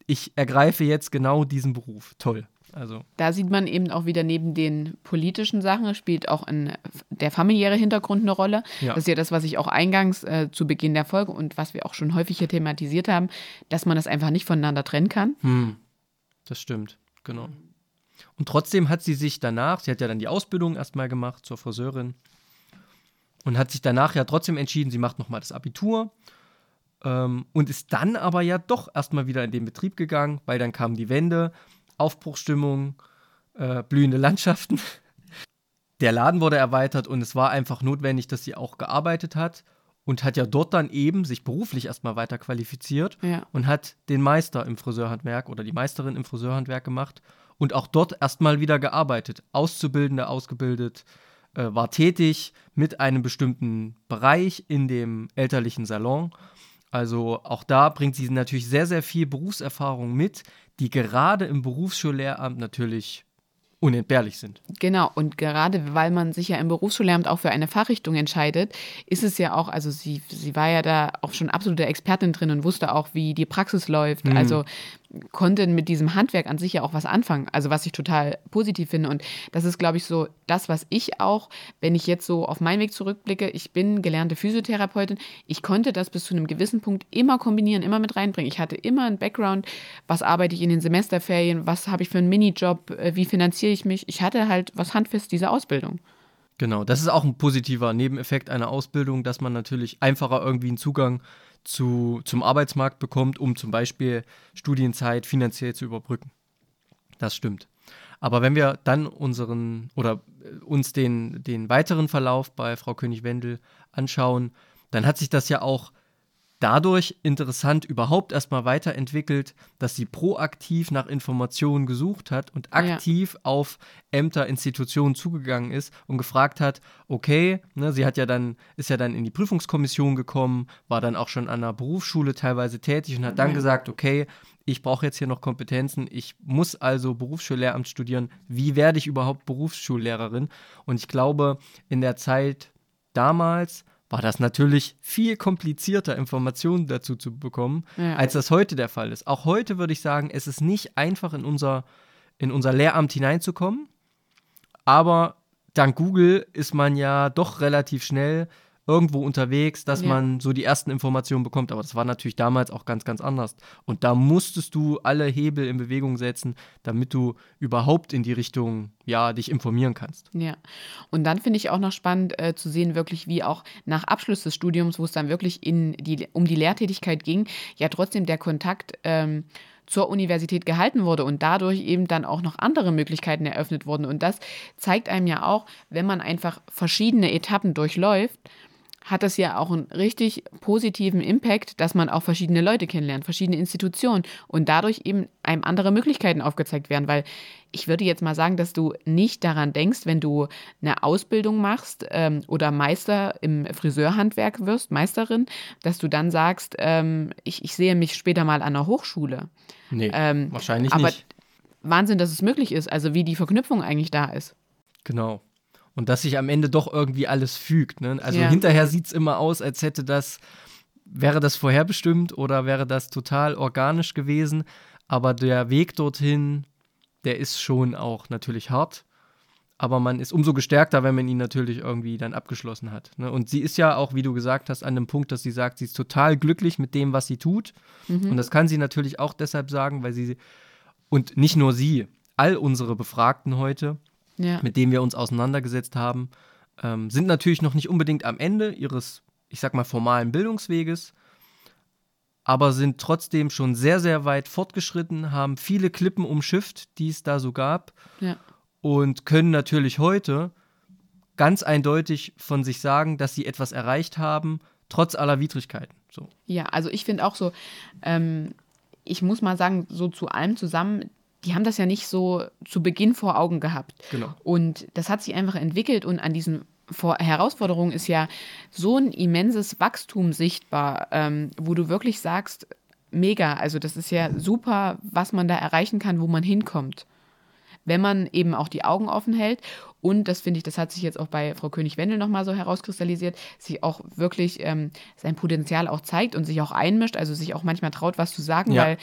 ich ergreife jetzt genau diesen Beruf. Toll. Also. Da sieht man eben auch wieder neben den politischen Sachen, spielt auch ein, der familiäre Hintergrund eine Rolle. Ja. Das ist ja das, was ich auch eingangs äh, zu Beginn der Folge und was wir auch schon häufig hier thematisiert haben, dass man das einfach nicht voneinander trennen kann. Hm. Das stimmt, genau. Und trotzdem hat sie sich danach, sie hat ja dann die Ausbildung erstmal gemacht zur Friseurin und hat sich danach ja trotzdem entschieden, sie macht nochmal das Abitur ähm, und ist dann aber ja doch erstmal wieder in den Betrieb gegangen, weil dann kamen die Wände, Aufbruchstimmung, äh, blühende Landschaften. Der Laden wurde erweitert und es war einfach notwendig, dass sie auch gearbeitet hat und hat ja dort dann eben sich beruflich erstmal weiter qualifiziert ja. und hat den Meister im Friseurhandwerk oder die Meisterin im Friseurhandwerk gemacht und auch dort erstmal wieder gearbeitet. Auszubildende ausgebildet, äh, war tätig mit einem bestimmten Bereich in dem elterlichen Salon. Also auch da bringt sie natürlich sehr, sehr viel Berufserfahrung mit, die gerade im Berufsschullehramt natürlich unentbehrlich sind. Genau, und gerade weil man sich ja im Berufsschullehramt auch für eine Fachrichtung entscheidet, ist es ja auch, also sie, sie war ja da auch schon absolute Expertin drin und wusste auch, wie die Praxis läuft. Mhm. Also konnte mit diesem Handwerk an sich ja auch was anfangen. Also was ich total positiv finde. Und das ist, glaube ich, so das, was ich auch, wenn ich jetzt so auf meinen Weg zurückblicke, ich bin gelernte Physiotherapeutin, ich konnte das bis zu einem gewissen Punkt immer kombinieren, immer mit reinbringen. Ich hatte immer einen Background, was arbeite ich in den Semesterferien, was habe ich für einen Minijob, äh, wie finanziere ich mich. Ich hatte halt was handfest, diese Ausbildung. Genau, das ist auch ein positiver Nebeneffekt einer Ausbildung, dass man natürlich einfacher irgendwie einen Zugang zu, zum Arbeitsmarkt bekommt, um zum Beispiel Studienzeit finanziell zu überbrücken. Das stimmt. Aber wenn wir dann unseren oder äh, uns den, den weiteren Verlauf bei Frau König-Wendel anschauen, dann hat sich das ja auch dadurch interessant überhaupt erstmal weiterentwickelt, dass sie proaktiv nach Informationen gesucht hat und aktiv ja. auf Ämter, Institutionen zugegangen ist und gefragt hat, okay, ne, sie hat ja dann, ist ja dann in die Prüfungskommission gekommen, war dann auch schon an der Berufsschule teilweise tätig und hat dann ja. gesagt, okay, ich brauche jetzt hier noch Kompetenzen, ich muss also Berufsschullehramt studieren. Wie werde ich überhaupt Berufsschullehrerin? Und ich glaube, in der Zeit damals war das natürlich viel komplizierter, Informationen dazu zu bekommen, ja. als das heute der Fall ist. Auch heute würde ich sagen, es ist nicht einfach in unser, in unser Lehramt hineinzukommen, aber dank Google ist man ja doch relativ schnell irgendwo unterwegs, dass ja. man so die ersten Informationen bekommt. Aber das war natürlich damals auch ganz, ganz anders. Und da musstest du alle Hebel in Bewegung setzen, damit du überhaupt in die Richtung, ja, dich informieren kannst. Ja. Und dann finde ich auch noch spannend äh, zu sehen, wirklich, wie auch nach Abschluss des Studiums, wo es dann wirklich in die, um die Lehrtätigkeit ging, ja trotzdem der Kontakt ähm, zur Universität gehalten wurde und dadurch eben dann auch noch andere Möglichkeiten eröffnet wurden. Und das zeigt einem ja auch, wenn man einfach verschiedene Etappen durchläuft, hat das ja auch einen richtig positiven Impact, dass man auch verschiedene Leute kennenlernt, verschiedene Institutionen und dadurch eben einem andere Möglichkeiten aufgezeigt werden. Weil ich würde jetzt mal sagen, dass du nicht daran denkst, wenn du eine Ausbildung machst ähm, oder Meister im Friseurhandwerk wirst, Meisterin, dass du dann sagst, ähm, ich, ich sehe mich später mal an der Hochschule. Nee, ähm, wahrscheinlich aber nicht. Wahnsinn, dass es möglich ist, also wie die Verknüpfung eigentlich da ist. Genau. Und dass sich am Ende doch irgendwie alles fügt. Ne? Also ja. hinterher sieht es immer aus, als hätte das, wäre das vorherbestimmt oder wäre das total organisch gewesen. Aber der Weg dorthin, der ist schon auch natürlich hart. Aber man ist umso gestärkter, wenn man ihn natürlich irgendwie dann abgeschlossen hat. Ne? Und sie ist ja auch, wie du gesagt hast, an dem Punkt, dass sie sagt, sie ist total glücklich mit dem, was sie tut. Mhm. Und das kann sie natürlich auch deshalb sagen, weil sie, und nicht nur sie, all unsere Befragten heute, ja. mit denen wir uns auseinandergesetzt haben, ähm, sind natürlich noch nicht unbedingt am Ende ihres, ich sag mal, formalen Bildungsweges, aber sind trotzdem schon sehr, sehr weit fortgeschritten, haben viele Klippen umschifft, die es da so gab ja. und können natürlich heute ganz eindeutig von sich sagen, dass sie etwas erreicht haben, trotz aller Widrigkeiten. So. Ja, also ich finde auch so, ähm, ich muss mal sagen, so zu allem zusammen, die haben das ja nicht so zu Beginn vor Augen gehabt. Genau. Und das hat sich einfach entwickelt und an diesen vor Herausforderungen ist ja so ein immenses Wachstum sichtbar, ähm, wo du wirklich sagst, mega, also das ist ja super, was man da erreichen kann, wo man hinkommt. Wenn man eben auch die Augen offen hält und das finde ich, das hat sich jetzt auch bei Frau König-Wendel nochmal so herauskristallisiert, sich auch wirklich ähm, sein Potenzial auch zeigt und sich auch einmischt, also sich auch manchmal traut, was zu sagen, ja. weil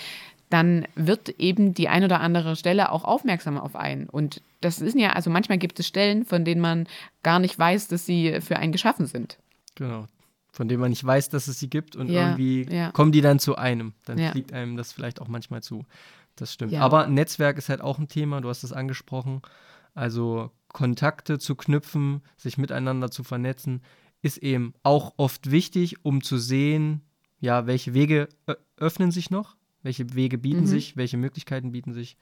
dann wird eben die ein oder andere Stelle auch aufmerksam auf einen. Und das ist ja, also manchmal gibt es Stellen, von denen man gar nicht weiß, dass sie für einen geschaffen sind. Genau. Von denen man nicht weiß, dass es sie gibt und Ja, irgendwie ja. kommen die dann zu einem. Dann Ja. fliegt einem das vielleicht auch manchmal zu. Das stimmt. Ja. Aber Netzwerk ist halt auch ein Thema, du hast es angesprochen. Also Kontakte zu knüpfen, sich miteinander zu vernetzen, ist eben auch oft wichtig, um zu sehen, ja, welche Wege öffnen sich noch, welche Wege bieten Mhm. sich, welche Möglichkeiten bieten sich.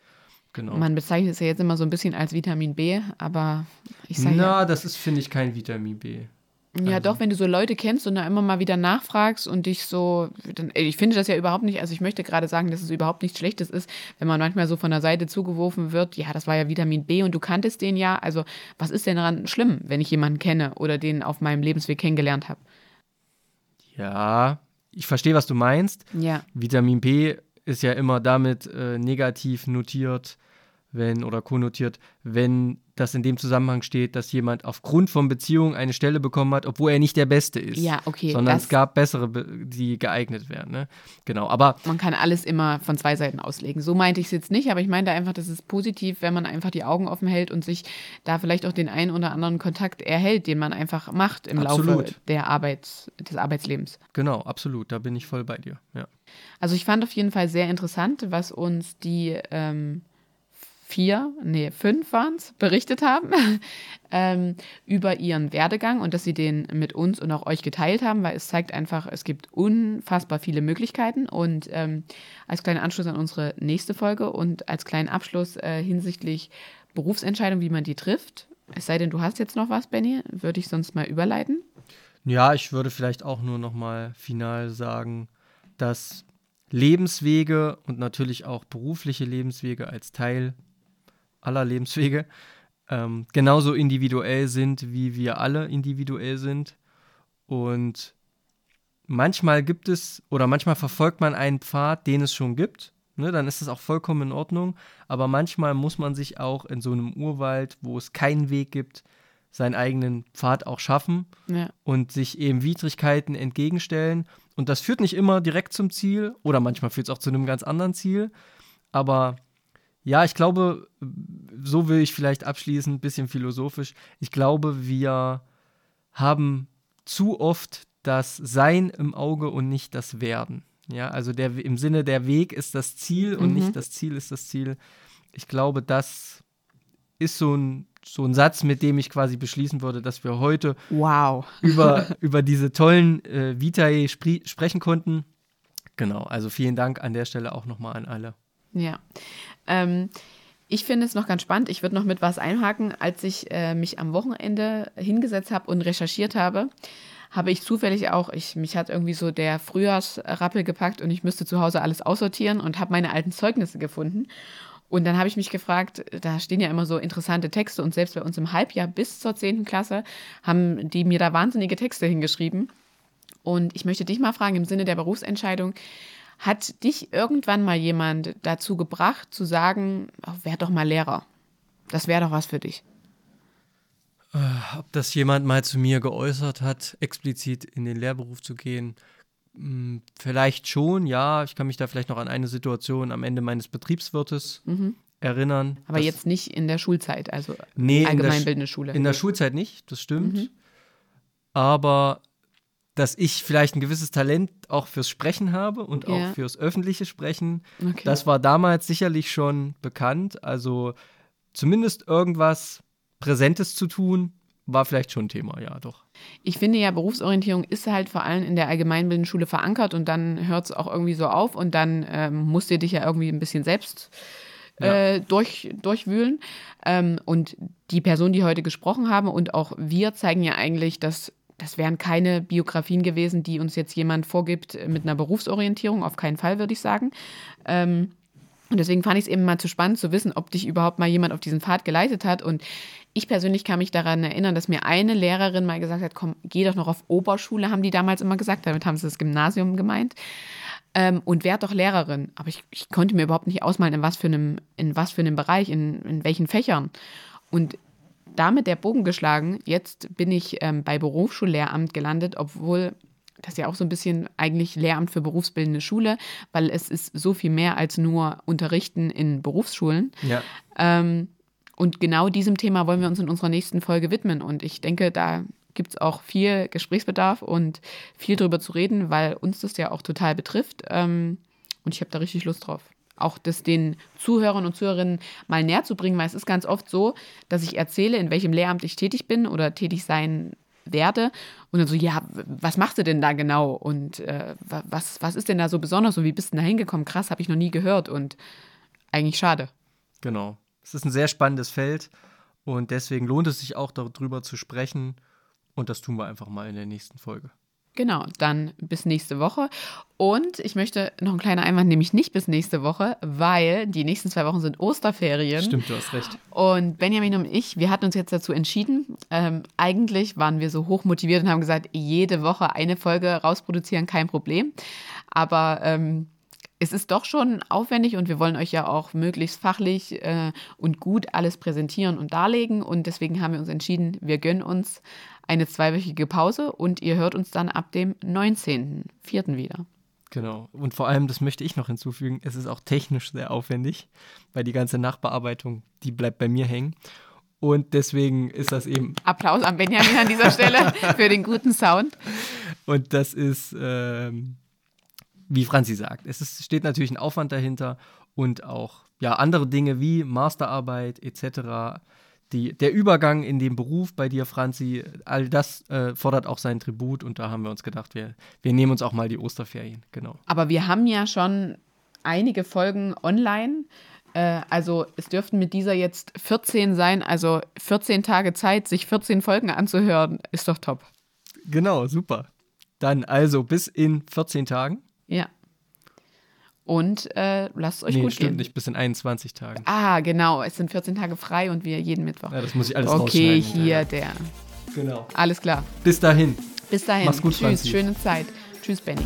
Genau. Man bezeichnet es ja jetzt immer so ein bisschen als Vitamin B, aber ich sage Na, ja, das ist, finde ich, kein Vitamin B. ja also- doch, wenn du so Leute kennst und da immer mal wieder nachfragst und dich so, dann, ich finde das ja überhaupt nicht, also ich möchte gerade sagen, dass es überhaupt nichts Schlechtes ist, wenn man manchmal so von der Seite zugeworfen wird, ja, das war ja Vitamin B und du kanntest den ja, also was ist denn daran schlimm, wenn ich jemanden kenne oder den auf meinem Lebensweg kennengelernt habe? Ja, ich verstehe, was du meinst. Ja, Vitamin B ist ja immer damit äh, negativ notiert, wenn oder konnotiert, wenn das in dem Zusammenhang steht, dass jemand aufgrund von Beziehungen eine Stelle bekommen hat, obwohl er nicht der Beste ist. Ja, okay, Sondern es gab bessere, be- die geeignet wären. Ne? Genau, aber man kann alles immer von zwei Seiten auslegen. So meinte ich es jetzt nicht, aber ich meinte einfach, das ist positiv, wenn man einfach die Augen offen hält und sich da vielleicht auch den einen oder anderen Kontakt erhält, den man einfach macht im Laufe Absolut. der Arbeits, des Arbeitslebens. genau, absolut, da bin ich voll bei dir. Ja. Also ich fand auf jeden Fall sehr interessant, was uns die ähm, vier, nee, fünf waren es, berichtet haben ähm, über ihren Werdegang und dass sie den mit uns und auch euch geteilt haben, weil es zeigt einfach, es gibt unfassbar viele Möglichkeiten und ähm, als kleinen Anschluss an unsere nächste Folge und als kleinen Abschluss äh, hinsichtlich Berufsentscheidung, wie man die trifft, es sei denn, du hast jetzt noch was, Benny, würde ich sonst mal überleiten. Ja, ich würde vielleicht auch nur noch mal final sagen, dass Lebenswege und natürlich auch berufliche Lebenswege als Teil aller Lebenswege ähm, genauso individuell sind, wie wir alle individuell sind. Und manchmal gibt es oder manchmal verfolgt man einen Pfad, den es schon gibt. Ne, dann ist es auch vollkommen in Ordnung. Aber manchmal muss man sich auch in so einem Urwald, wo es keinen Weg gibt, seinen eigenen Pfad auch schaffen Ja. und sich eben Widrigkeiten entgegenstellen. Und das führt nicht immer direkt zum Ziel oder manchmal führt es auch zu einem ganz anderen Ziel. Aber ja, ich glaube, so will ich vielleicht abschließen, ein bisschen philosophisch. Ich glaube, wir haben zu oft das Sein im Auge und nicht das Werden. Ja, also der, im Sinne der Weg ist das Ziel und Mhm. nicht das Ziel ist das Ziel. Ich glaube, das ist so ein, so ein Satz, mit dem ich quasi beschließen würde, dass wir heute Wow. über, über diese tollen äh, Vitae sprechen konnten. Genau, also vielen Dank an der Stelle auch nochmal an alle. Ja. Ähm, ich finde es noch ganz spannend. Ich würde noch mit was einhaken. Als ich äh, mich am Wochenende hingesetzt habe und recherchiert habe, habe ich zufällig auch, ich, mich hat irgendwie so der Frühjahrsrappel gepackt und ich müsste zu Hause alles aussortieren und habe meine alten Zeugnisse gefunden. Und dann habe ich mich gefragt, da stehen ja immer so interessante Texte und selbst bei uns im Halbjahr bis zur 10. Klasse haben die mir da wahnsinnige Texte hingeschrieben. Und ich möchte dich mal fragen, im Sinne der Berufsentscheidung, hat dich irgendwann mal jemand dazu gebracht, zu sagen, oh, werd doch mal Lehrer? Das wäre doch was für dich. Ob das jemand mal zu mir geäußert hat, explizit in den Lehrberuf zu gehen, mh, vielleicht schon, ja. Ich kann mich da vielleicht noch an eine Situation am Ende meines Betriebswirtes erinnern. Mhm. Aber Das- jetzt nicht in der Schulzeit, also Nee, in der allgemeinbildende Sch- Schule. In der Schulzeit nicht, das stimmt. Mhm. Aber dass ich vielleicht ein gewisses Talent auch fürs Sprechen habe und Ja. auch fürs öffentliche Sprechen, Okay. das war damals sicherlich schon bekannt. Also zumindest irgendwas Präsentes zu tun, war vielleicht schon ein Thema, ja, doch. Ich finde ja, Berufsorientierung ist halt vor allem in der allgemeinbildenden Schule verankert und dann hört es auch irgendwie so auf und dann ähm, musst du dich ja irgendwie ein bisschen selbst äh, durch, durchwühlen. Ähm, und die Personen, die heute gesprochen haben und auch wir zeigen ja eigentlich, dass das wären keine Biografien gewesen, die uns jetzt jemand vorgibt äh, mit einer Berufsorientierung, auf keinen Fall, würde ich sagen. Ähm, und deswegen fand ich es eben mal zu spannend zu wissen, ob dich überhaupt mal jemand auf diesen Pfad geleitet hat. Und ich persönlich kann mich daran erinnern, dass mir eine Lehrerin mal gesagt hat, komm, geh doch noch auf Oberschule, haben die damals immer gesagt. Damit haben sie das Gymnasium gemeint. Ähm, und werd doch Lehrerin. Aber ich, ich konnte mir überhaupt nicht ausmalen, in was für einem, in was für einem Bereich, in, in welchen Fächern. Und damit der Bogen geschlagen, jetzt bin ich ähm, bei Berufsschullehramt gelandet, obwohl das ist ja auch so ein bisschen eigentlich Lehramt für berufsbildende Schule, weil es ist so viel mehr als nur Unterrichten in Berufsschulen. Ja. Ähm, und genau diesem Thema wollen wir uns in unserer nächsten Folge widmen. Und ich denke, da gibt es auch viel Gesprächsbedarf und viel drüber zu reden, weil uns das ja auch total betrifft. Ähm, und ich habe da richtig Lust drauf. Auch das den Zuhörern und Zuhörerinnen mal näher zu bringen, weil es ist ganz oft so, dass ich erzähle, in welchem Lehramt ich tätig bin oder tätig sein werde. Und dann so, ja, was machst du denn da genau? Und äh, was, was ist denn da so besonders und wie bist du da hingekommen? Krass, habe ich noch nie gehört und eigentlich schade. Genau. Es ist ein sehr spannendes Feld und deswegen lohnt es sich auch darüber zu sprechen. Und das tun wir einfach mal in der nächsten Folge. Genau, dann bis nächste Woche. Und ich möchte noch ein kleiner Einwand, nämlich nicht bis nächste Woche, weil die nächsten zwei Wochen sind Osterferien. Stimmt, du hast recht. Und Benjamin und ich, wir hatten uns jetzt dazu entschieden. Ähm, eigentlich waren wir so hoch motiviert und haben gesagt, jede Woche eine Folge rausproduzieren, kein Problem. Aber ähm, es ist doch schon aufwendig und wir wollen euch ja auch möglichst fachlich äh, und gut alles präsentieren und darlegen. Und deswegen haben wir uns entschieden, wir gönnen uns eine zweiwöchige Pause und ihr hört uns dann ab dem 19.04. wieder. Genau. Und vor allem, das möchte ich noch hinzufügen, es ist auch technisch sehr aufwendig, weil die ganze Nachbearbeitung, die bleibt bei mir hängen. Und deswegen ist das eben. Applaus an Benjamin an dieser Stelle für den guten Sound. Und das ist, ähm, wie Franzi sagt, es ist, steht natürlich ein Aufwand dahinter und auch ja, andere Dinge wie Masterarbeit etc die, der Übergang in den Beruf bei dir, Franzi, all das äh, fordert auch seinen Tribut und da haben wir uns gedacht, wir, wir nehmen uns auch mal die Osterferien, genau. Aber wir haben ja schon einige Folgen online. Äh, also es dürften mit dieser jetzt 14 sein, also 14 Tage Zeit, sich 14 Folgen anzuhören, ist doch top. Genau, super. Dann also bis in 14 Tagen. Ja. Und äh, lasst es euch nee, gut stimmt gehen. nicht, bis in 21 Tagen. Ah, genau. Es sind 14 Tage frei und wir jeden Mittwoch. Ja, das muss ich alles Okay, hier der. Genau. Alles klar. Bis dahin. Bis dahin. Mach's gut, Tschüss, Franzi. schöne Zeit. Tschüss, Benny.